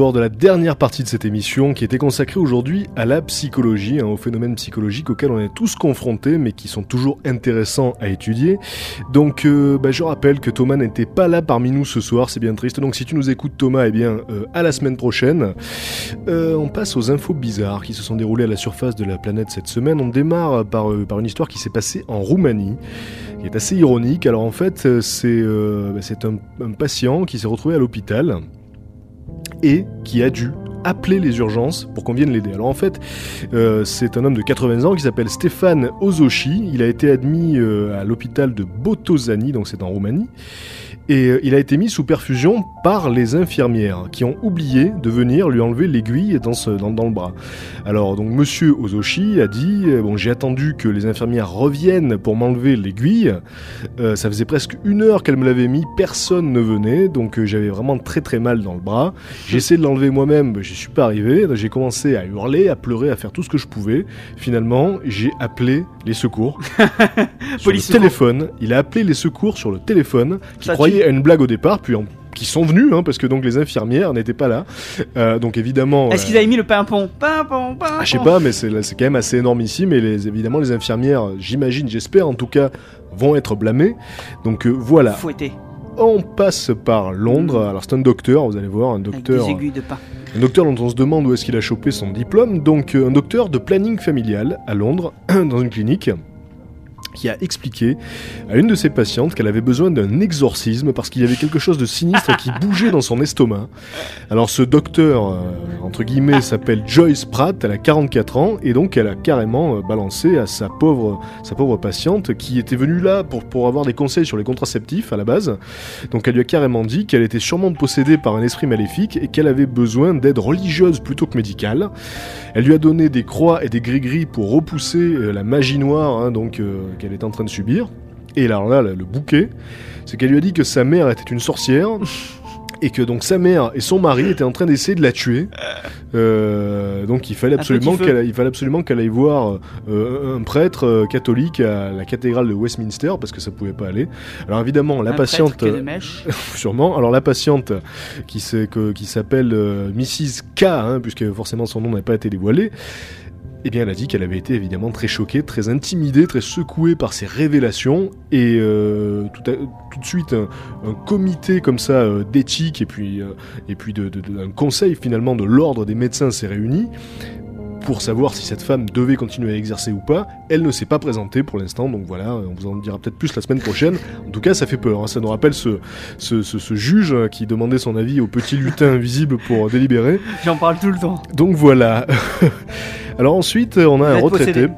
Aborde la dernière partie de cette émission qui était consacrée aujourd'hui à la psychologie, hein, aux phénomènes psychologiques auxquels on est tous confrontés mais qui sont toujours intéressants à étudier. Donc euh, bah, je rappelle que Thomas n'était pas là parmi nous ce soir, c'est bien triste. Donc si tu nous écoutes Thomas, eh bien euh, à la semaine prochaine. Euh, on passe aux infos bizarres qui se sont déroulées à la surface de la planète cette semaine. On démarre par, une histoire qui s'est passée en Roumanie qui est assez ironique. Alors en fait, c'est bah, un patient qui s'est retrouvé à l'hôpital et qui a dû appeler les urgences pour qu'on vienne l'aider. Alors en fait, euh, c'est un homme de 80 ans qui s'appelle Stéphane Ozochi. Il a été admis euh, à l'hôpital de Botozani, donc c'est en Roumanie. Et euh, il a été mis sous perfusion par les infirmières qui ont oublié de venir lui enlever l'aiguille dans, le bras. Alors donc Monsieur Ozochi a dit euh, bon j'ai attendu que les infirmières reviennent pour m'enlever l'aiguille. Euh, ça faisait presque une heure qu'elle me l'avait mis, personne ne venait, donc j'avais vraiment très très mal dans le bras. J'ai essayé de l'enlever moi-même, mais j'y suis pas arrivé. J'ai commencé à hurler, à pleurer, à faire tout ce que je pouvais. Finalement, j'ai appelé les secours sur le téléphone. Il a appelé les secours sur le téléphone, qui Ça croyait à une blague au départ, puis en- qui sont venus, hein, parce que donc les infirmières n'étaient pas là. Euh, donc évidemment. Est-ce euh, qu'ils avaient mis le pimpon? Pimpon, pimpon. ah, je sais pas, mais c'est quand même assez énorme ici. Mais les, évidemment, les infirmières, j'imagine, j'espère en tout cas, vont être blâmées. Donc euh, voilà. Fouetté On passe par Londres. Alors c'est un docteur, vous allez voir, un avec docteur, des aiguilles de pain. Un docteur dont on se demande où est-ce qu'il a chopé son diplôme. Donc euh, un docteur de planning familial à Londres, dans une clinique qui a expliqué à une de ses patientes qu'elle avait besoin d'un exorcisme parce qu'il y avait quelque chose de sinistre qui bougeait dans son estomac. Alors ce docteur, euh, entre guillemets, s'appelle Joyce Pratt, elle a 44 ans et donc elle a carrément euh, balancé à sa pauvre, sa pauvre patiente qui était venue là pour, pour avoir des conseils sur les contraceptifs à la base. Donc elle lui a carrément dit qu'elle était sûrement possédée par un esprit maléfique et qu'elle avait besoin d'aide religieuse plutôt que médicale. Elle lui a donné des croix et des gris-gris pour repousser euh, la magie noire hein, donc qu'elle est en train de subir. Et alors là, le bouquet, c'est qu'elle lui a dit que sa mère était une sorcière et que donc sa mère et son mari étaient en train d'essayer de la tuer. Euh, donc il fallait absolument qu'elle il fallait absolument qu'elle aille voir euh, un prêtre euh, catholique à la cathédrale de Westminster parce que ça pouvait pas aller. Alors évidemment la Un patiente sûrement. Alors la patiente qui que- qui s'appelle euh, Mrs K, hein, puisque forcément son nom n'a pas été dévoilé, eh bien elle a dit qu'elle avait été évidemment très choquée, très intimidée, très secouée par ces révélations et euh, tout, à- tout de suite un, un comité comme ça euh, d'éthique et puis euh, et puis de, de- de- un conseil finalement de l'ordre des médecins s'est réuni pour savoir si cette femme devait continuer à exercer ou pas. Elle ne s'est pas présentée pour l'instant, donc voilà, on vous en dira peut-être plus la semaine prochaine. En tout cas, ça fait peur. hein. Ça nous rappelle ce, ce, ce- ce juge euh, qui demandait son avis au petit lutin invisible pour délibérer. J'en parle tout le temps. Donc voilà. Alors ensuite, on a un retraité.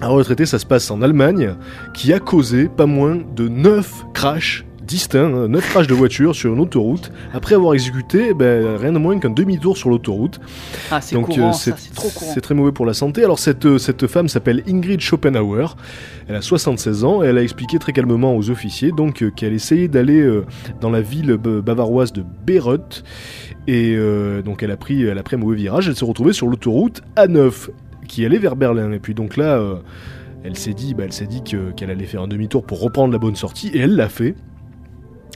Un retraité, ça se passe en Allemagne, qui a causé pas moins de 9 crashs distincts, hein, 9 crashs de voiture sur une autoroute, après avoir exécuté ben, rien de moins qu'un demi-tour sur l'autoroute. Ah, c'est Donc euh, c'est très mauvais pour la santé. Alors cette, euh, cette femme s'appelle Ingrid Schopenhauer. Elle a 76 ans et elle a expliqué très calmement aux officiers donc euh, qu'elle essayait d'aller euh, dans la ville bavaroise de Bayreuth et euh, donc elle a pris elle a pris un mauvais virage. Elle s'est retrouvée sur l'autoroute A9 qui allait vers Berlin et puis donc là euh, elle s'est dit bah, elle s'est dit que- qu'elle allait faire un demi-tour pour reprendre la bonne sortie et elle l'a fait.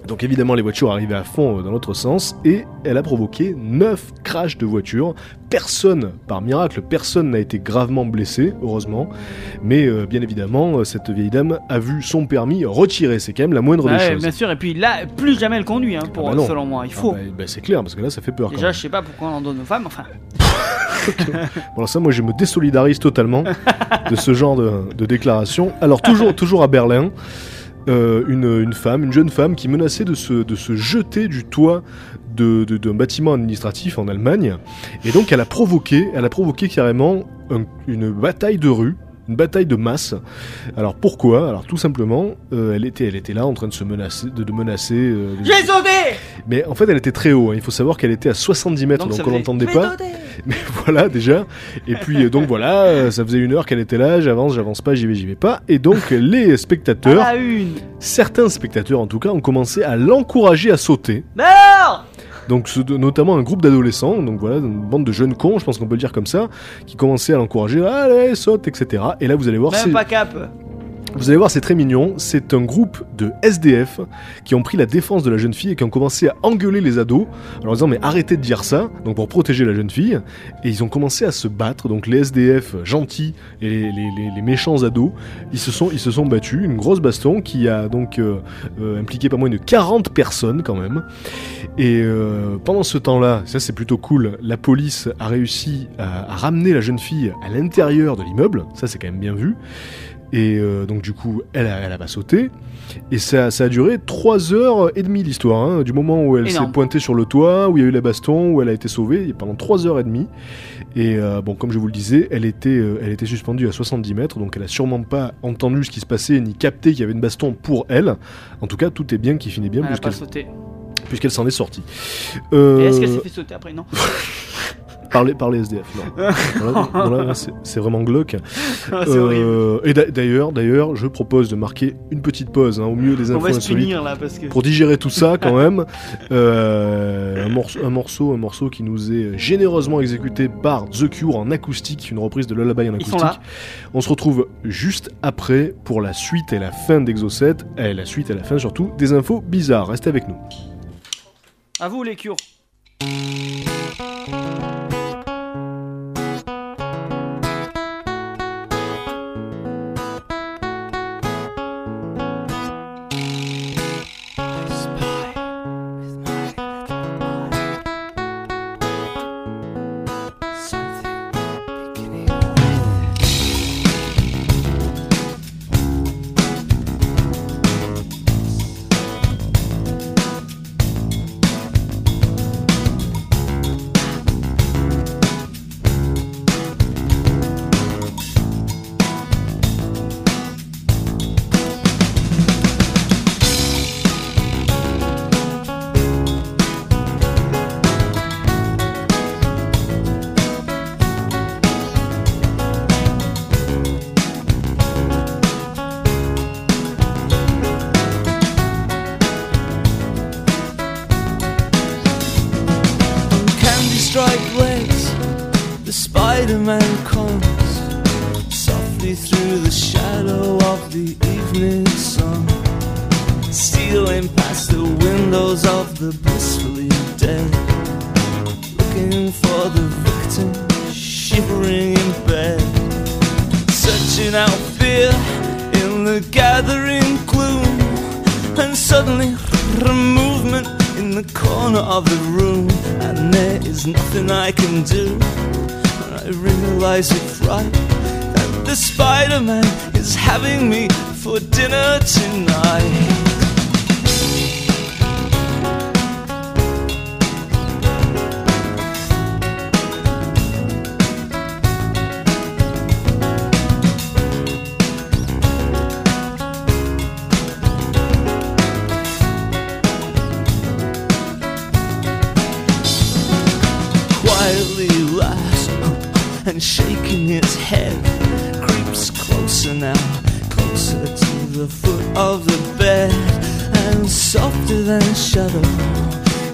Donc évidemment les voitures arrivaient à fond euh, dans l'autre sens et elle a provoqué 9 crashs de voitures. Personne, par miracle, personne n'a été gravement blessé, heureusement. Mais euh, bien évidemment, euh, cette vieille dame a vu son permis retiré. C'est quand même la moindre des Ouais, choses. bien sûr, et puis là, plus jamais elle conduit, hein, pour, Ah bah selon moi. Il Ah faut. bah, bah, c'est clair, parce que là ça fait peur quand Déjà, même. je sais pas pourquoi on en donne aux femmes, enfin. Bon, alors ça, moi je me désolidarise totalement de ce genre de, de déclaration. Alors toujours, toujours à Berlin, euh, une, une femme, une jeune femme qui menaçait de se, de se jeter du toit de- de- d'un bâtiment administratif en Allemagne. Et donc elle a provoqué, elle a provoqué carrément un- une bataille de rue. Une bataille de masse. Alors pourquoi? Alors tout simplement, euh, elle était, elle était là en train de se menacer, de, de menacer. euh, les- J'ai Mais en fait, elle était très haut. hein. Il faut savoir qu'elle était à 70 mètres, donc, ça on l'entendait pas. Mais voilà déjà. Et puis euh, donc voilà, ça faisait une heure qu'elle était là. J'avance, j'avance pas, j'y vais, j'y vais pas. Et donc les À spectateurs, la une certains spectateurs en tout cas, ont commencé à l'encourager à sauter. Mais alors Donc ce- notamment un groupe d'adolescents, donc voilà, une bande de jeunes cons, je pense qu'on peut le dire comme ça, qui commençaient à l'encourager. Allez, saute, etc. Et là vous allez voir, c'est Même pas cap vous allez voir, c'est très mignon. C'est un groupe de SDF qui ont pris la défense de la jeune fille et qui ont commencé à engueuler les ados en leur disant mais arrêtez de dire ça, donc pour protéger la jeune fille. Et ils ont commencé à se battre. Donc les SDF gentils et les, méchants ados, ils se sont ils se sont battus. Une grosse baston qui a donc euh, euh, impliqué pas moins de 40 personnes quand même. Et euh, pendant ce temps-là, ça c'est plutôt cool. La police a réussi à ramener la jeune fille à l'intérieur de l'immeuble. Ça c'est quand même bien vu. Et euh, donc du coup, elle a, elle sauté. Et ça, ça a duré 3 heures et demie l'histoire, hein, du moment où elle s'est pointée sur le toit, où il y a eu la baston, où elle a été sauvée, pendant 3 heures et demie. Et euh, bon, comme je vous le disais, elle était, euh, elle était suspendue à 70 mètres, donc elle a sûrement pas entendu ce qui se passait, ni capté qu'il y avait une baston pour elle. En tout cas, tout est bien qui finit bien, Elle puisqu'elle sauté. puisqu'elle s'en est sortie. Et est-ce qu'elle s'est fait sauter après Non? par, les, par les SDF, c'est- vraiment glauque. Ah. Euh, et d'a- d'ailleurs, d'ailleurs, je propose de marquer une petite pause hein, au milieu des On infos insolites punir là parce que. pour digérer tout ça quand même. Euh, un, morceau, un morceau, un morceau qui nous est généreusement exécuté par The Cure en acoustique, une reprise de Lullaby en Ils sont acoustique. là. On se retrouve juste après pour la suite et la fin d'Exo 7 et la suite et la fin surtout des infos bizarres. Restez avec nous. À vous les cures.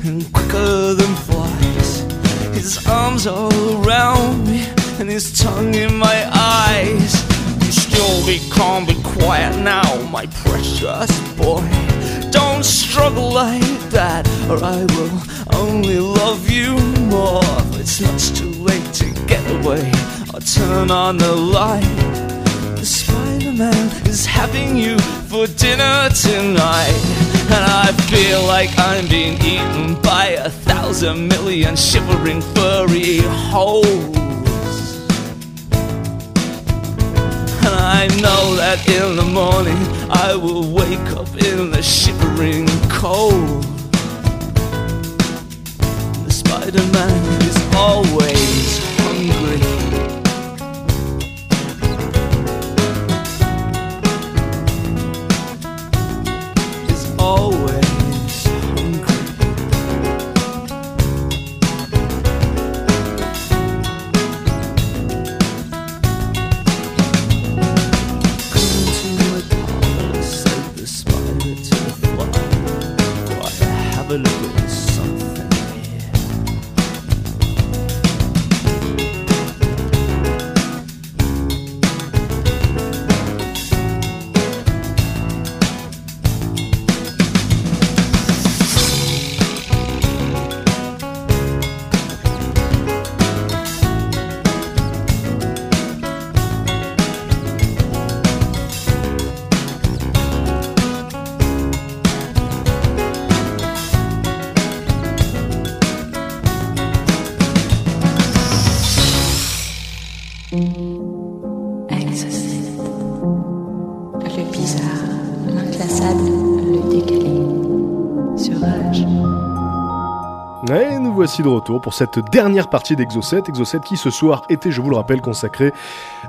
And quicker than flies his arms all around me and his tongue in my eyes you still be calm be quiet now my precious boy don't struggle like that, or I will only love you more. It's much too late to get away or turn on the light. The Spider Man is having you for dinner tonight. And I feel like I'm being eaten by a thousand million shivering furry holes. And I know that in the morning I will wake up in the shivering cold. The Spider Man is always hungry. Voici de retour pour cette dernière partie d'Exocet. Exocet qui ce soir était, je vous le rappelle, consacré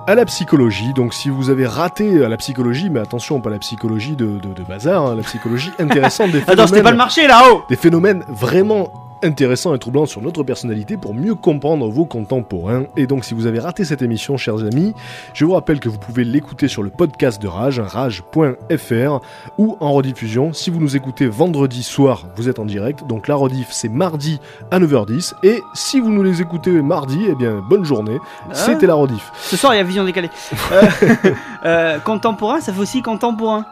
à la psychologie. Donc si vous avez raté à la psychologie, mais attention, pas la psychologie de, de, de bazar, hein, la psychologie intéressante des Attends, c'était pas le phénomènes, marché là-haut des phénomènes vraiment intéressants et troublants sur notre personnalité pour mieux comprendre vos contemporains. Et donc si vous avez raté cette émission, chers amis, je vous rappelle que vous pouvez l'écouter sur le podcast de Rage, rage.fr, ou en rediffusion. Si vous nous écoutez vendredi soir, vous êtes en direct. Donc la rediff, c'est mardi à 9h10. Et si vous nous les écoutez mardi, eh bien, bonne journée. C'était la rediff. Ce soir, il y a Vision décalée. Euh, euh, contemporain, ça fait aussi contemporain.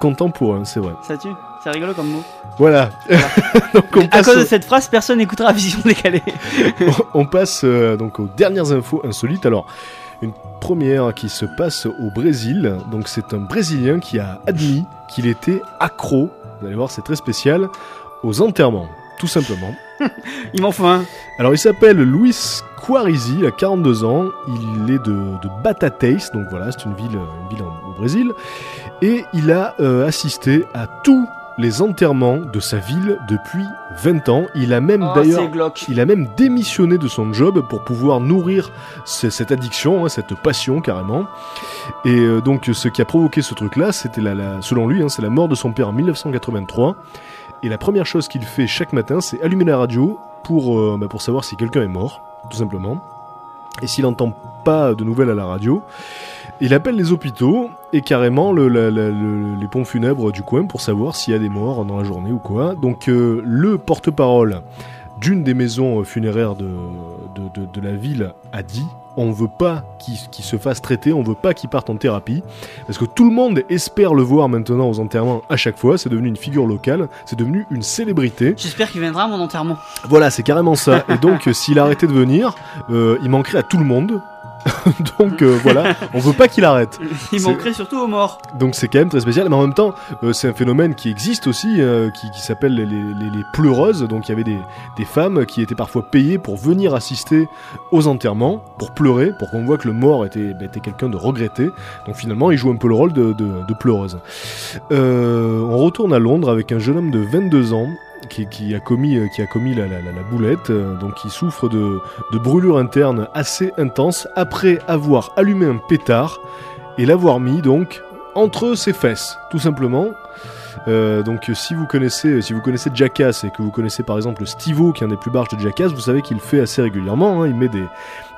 Contemporain, c'est vrai. Ça tue C'est rigolo comme mot. Voilà. donc on À passe, cause de cette phrase, personne n'écoutera Vision décalée. on passe, euh, donc aux dernières infos insolites. Alors, une première qui se passe au Brésil. Donc c'est un Brésilien qui a admis qu'il était accro. Vous allez voir, c'est très spécial aux enterrements, tout simplement. Il m'en faut un. Alors il s'appelle Luis Quarizzi, il a 42 ans, il est de, de Batatais, donc voilà, c'est une ville, une ville en- au Brésil, et il a euh, assisté à tous les enterrements de sa ville depuis 20 ans. Il a même Oh, d'ailleurs... Il a même démissionné de son job pour pouvoir nourrir ce- cette addiction, hein, cette passion carrément. Et euh, donc ce qui a provoqué ce truc-là, c'était la, la- selon lui, hein, c'est la mort de son père en 1983. Et la première chose qu'il fait chaque matin, c'est allumer la radio pour, euh, bah, pour savoir si quelqu'un est mort, tout simplement. Et s'il n'entend pas de nouvelles à la radio, il appelle les hôpitaux et carrément le- la- la- le- les pompes funèbres du coin pour savoir s'il y a des morts dans la journée ou quoi. Donc euh, le porte-parole d'une des maisons funéraires de, de, de- de la ville a dit on veut pas qu'il se fasse traiter, on veut pas qu'il parte en thérapie, parce que tout le monde espère le voir maintenant aux enterrements à chaque fois, c'est devenu une figure locale, c'est devenu une célébrité. J'espère qu'il viendra à mon enterrement. Voilà, c'est carrément ça. Et donc, s'il arrêtait de venir, euh, il manquerait à tout le monde. donc euh, voilà, on veut pas qu'il arrête. Il manquerait surtout aux morts. Donc c'est quand même très spécial, mais en même temps, euh, c'est un phénomène qui existe aussi, euh, qui, qui s'appelle les, les- les pleureuses. Donc il y avait des, des femmes qui étaient parfois payées pour venir assister aux enterrements, pour pleurer, pour qu'on voit que le mort était, bah, était quelqu'un de regretté. Donc finalement, il joue un peu le rôle de, de- de pleureuse. On retourne à Londres avec un jeune homme de 22 ans. Qui, a commis, euh, qui a commis la, boulette, euh, donc qui souffre de, brûlures internes assez intenses après avoir allumé un pétard et l'avoir mis donc entre ses fesses, tout simplement. Euh, donc si vous connaissez si vous connaissez Jackass et que vous connaissez par exemple Stivo qui est un des plus barges de Jackass, vous savez qu'il fait assez régulièrement. hein. il met des,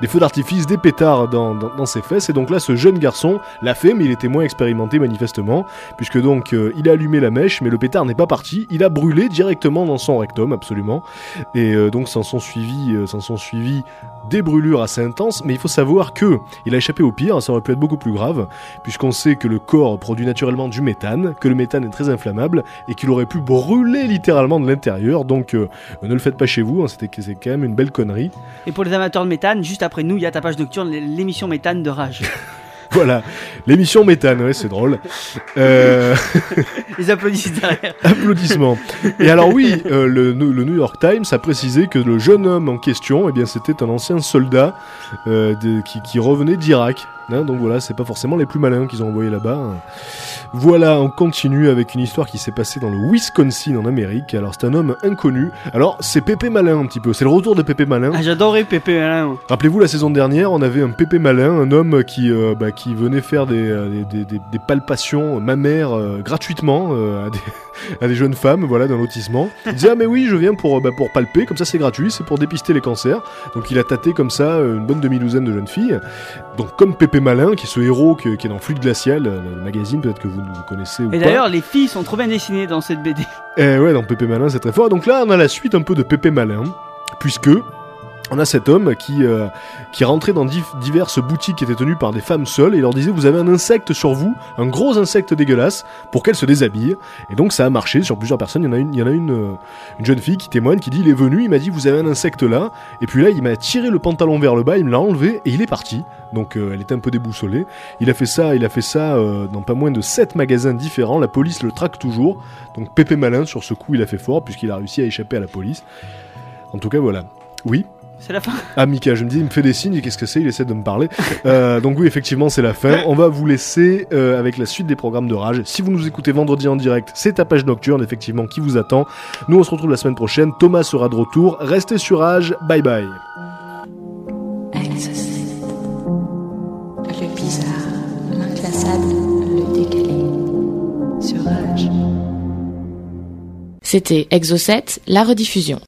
des feux d'artifice, des pétards dans, ses fesses. Et donc là, ce jeune garçon l'a fait, mais il était moins expérimenté manifestement, puisque donc euh, il a allumé la mèche, mais le pétard n'est pas parti. Il a brûlé directement dans son rectum, absolument. Et euh, donc s'en sont suivis, euh, sont des brûlures assez intenses. Mais il faut savoir que il a échappé au pire. Ça aurait pu être beaucoup plus grave, puisqu'on sait que le corps produit naturellement du méthane, que le méthane est très inflammable et qu'il aurait pu brûler littéralement de l'intérieur. Donc euh, ne le faites pas chez vous. hein, C'était c'est quand même une belle connerie. Et pour les amateurs de méthane, juste après nous, il y a ta page nocturne, l'émission méthane de rage. Voilà, l'émission méthane, ouais, c'est drôle. Euh, les applaudissements derrière. applaudissements. Et alors oui, euh, le, le New York Times a précisé que le jeune homme en question, eh bien, c'était un ancien soldat euh, de- qui, qui revenait d'Irak. Hein, donc voilà, c'est pas forcément les plus malins qu'ils ont envoyés là-bas. hein. Voilà, on continue avec une histoire qui s'est passée dans le Wisconsin en Amérique. Alors c'est un homme inconnu. Alors c'est Pépé Malin un petit peu. C'est le retour de Pépé Malin. Ah, J'adorais Pépé Malin. Rappelez-vous la saison dernière, on avait un Pépé malin, un homme qui, euh, bah, qui venait faire des, euh, des, des- des palpations mammaires euh, gratuitement à, des, à des jeunes femmes, voilà, d'un lotissement. Il disait ah mais oui, je viens pour, bah, pour palper, comme ça c'est gratuit, c'est pour dépister les cancers. Donc il a tâté comme ça une bonne demi-douzaine de jeunes filles. Donc comme Pépé malin, qui est ce héros qui est dans Fluide glacial, euh, le magazine peut-être que vous, vous connaissez ou Et pas. d'ailleurs, les filles sont trop bien dessinées dans cette BD. Eh ouais, dans Pépé Malin, c'est très fort. Donc là, on a la suite un peu de Pépé Malin, puisque on a cet homme qui, euh, qui rentrait dans diverses boutiques qui étaient tenues par des femmes seules et leur disait Vous avez un insecte sur vous, un gros insecte dégueulasse, pour qu'elle se déshabille. Et donc ça a marché sur plusieurs personnes. Il y en a une, euh, une jeune fille qui témoigne, qui dit Il est venu, il m'a dit Vous avez un insecte là. Et puis là, il m'a tiré le pantalon vers le bas, il me l'a enlevé et il est parti. Donc euh, elle était un peu déboussolée. Il a fait ça, il a fait ça dans pas moins de 7 magasins différents. La police le traque toujours. Donc Pépé Malin, sur ce coup, il a fait fort puisqu'il a réussi à échapper à la police. En tout cas, voilà. Oui. C'est la fin. Ah, Mika, je me dis, il me fait des signes, qu'est-ce que c'est? Il essaie de me parler. Euh, donc oui, effectivement, c'est la fin. On va vous laisser euh, avec la suite des programmes de Rage. Si vous nous écoutez vendredi en direct, c'est ta page nocturne, effectivement, qui vous attend. Nous, on se retrouve la semaine prochaine. Thomas sera de retour. Restez sur Rage. Bye bye. Exocet. Le bizarre, l'inclassable, le décalé. Sur Rage. C'était Exocet, la rediffusion.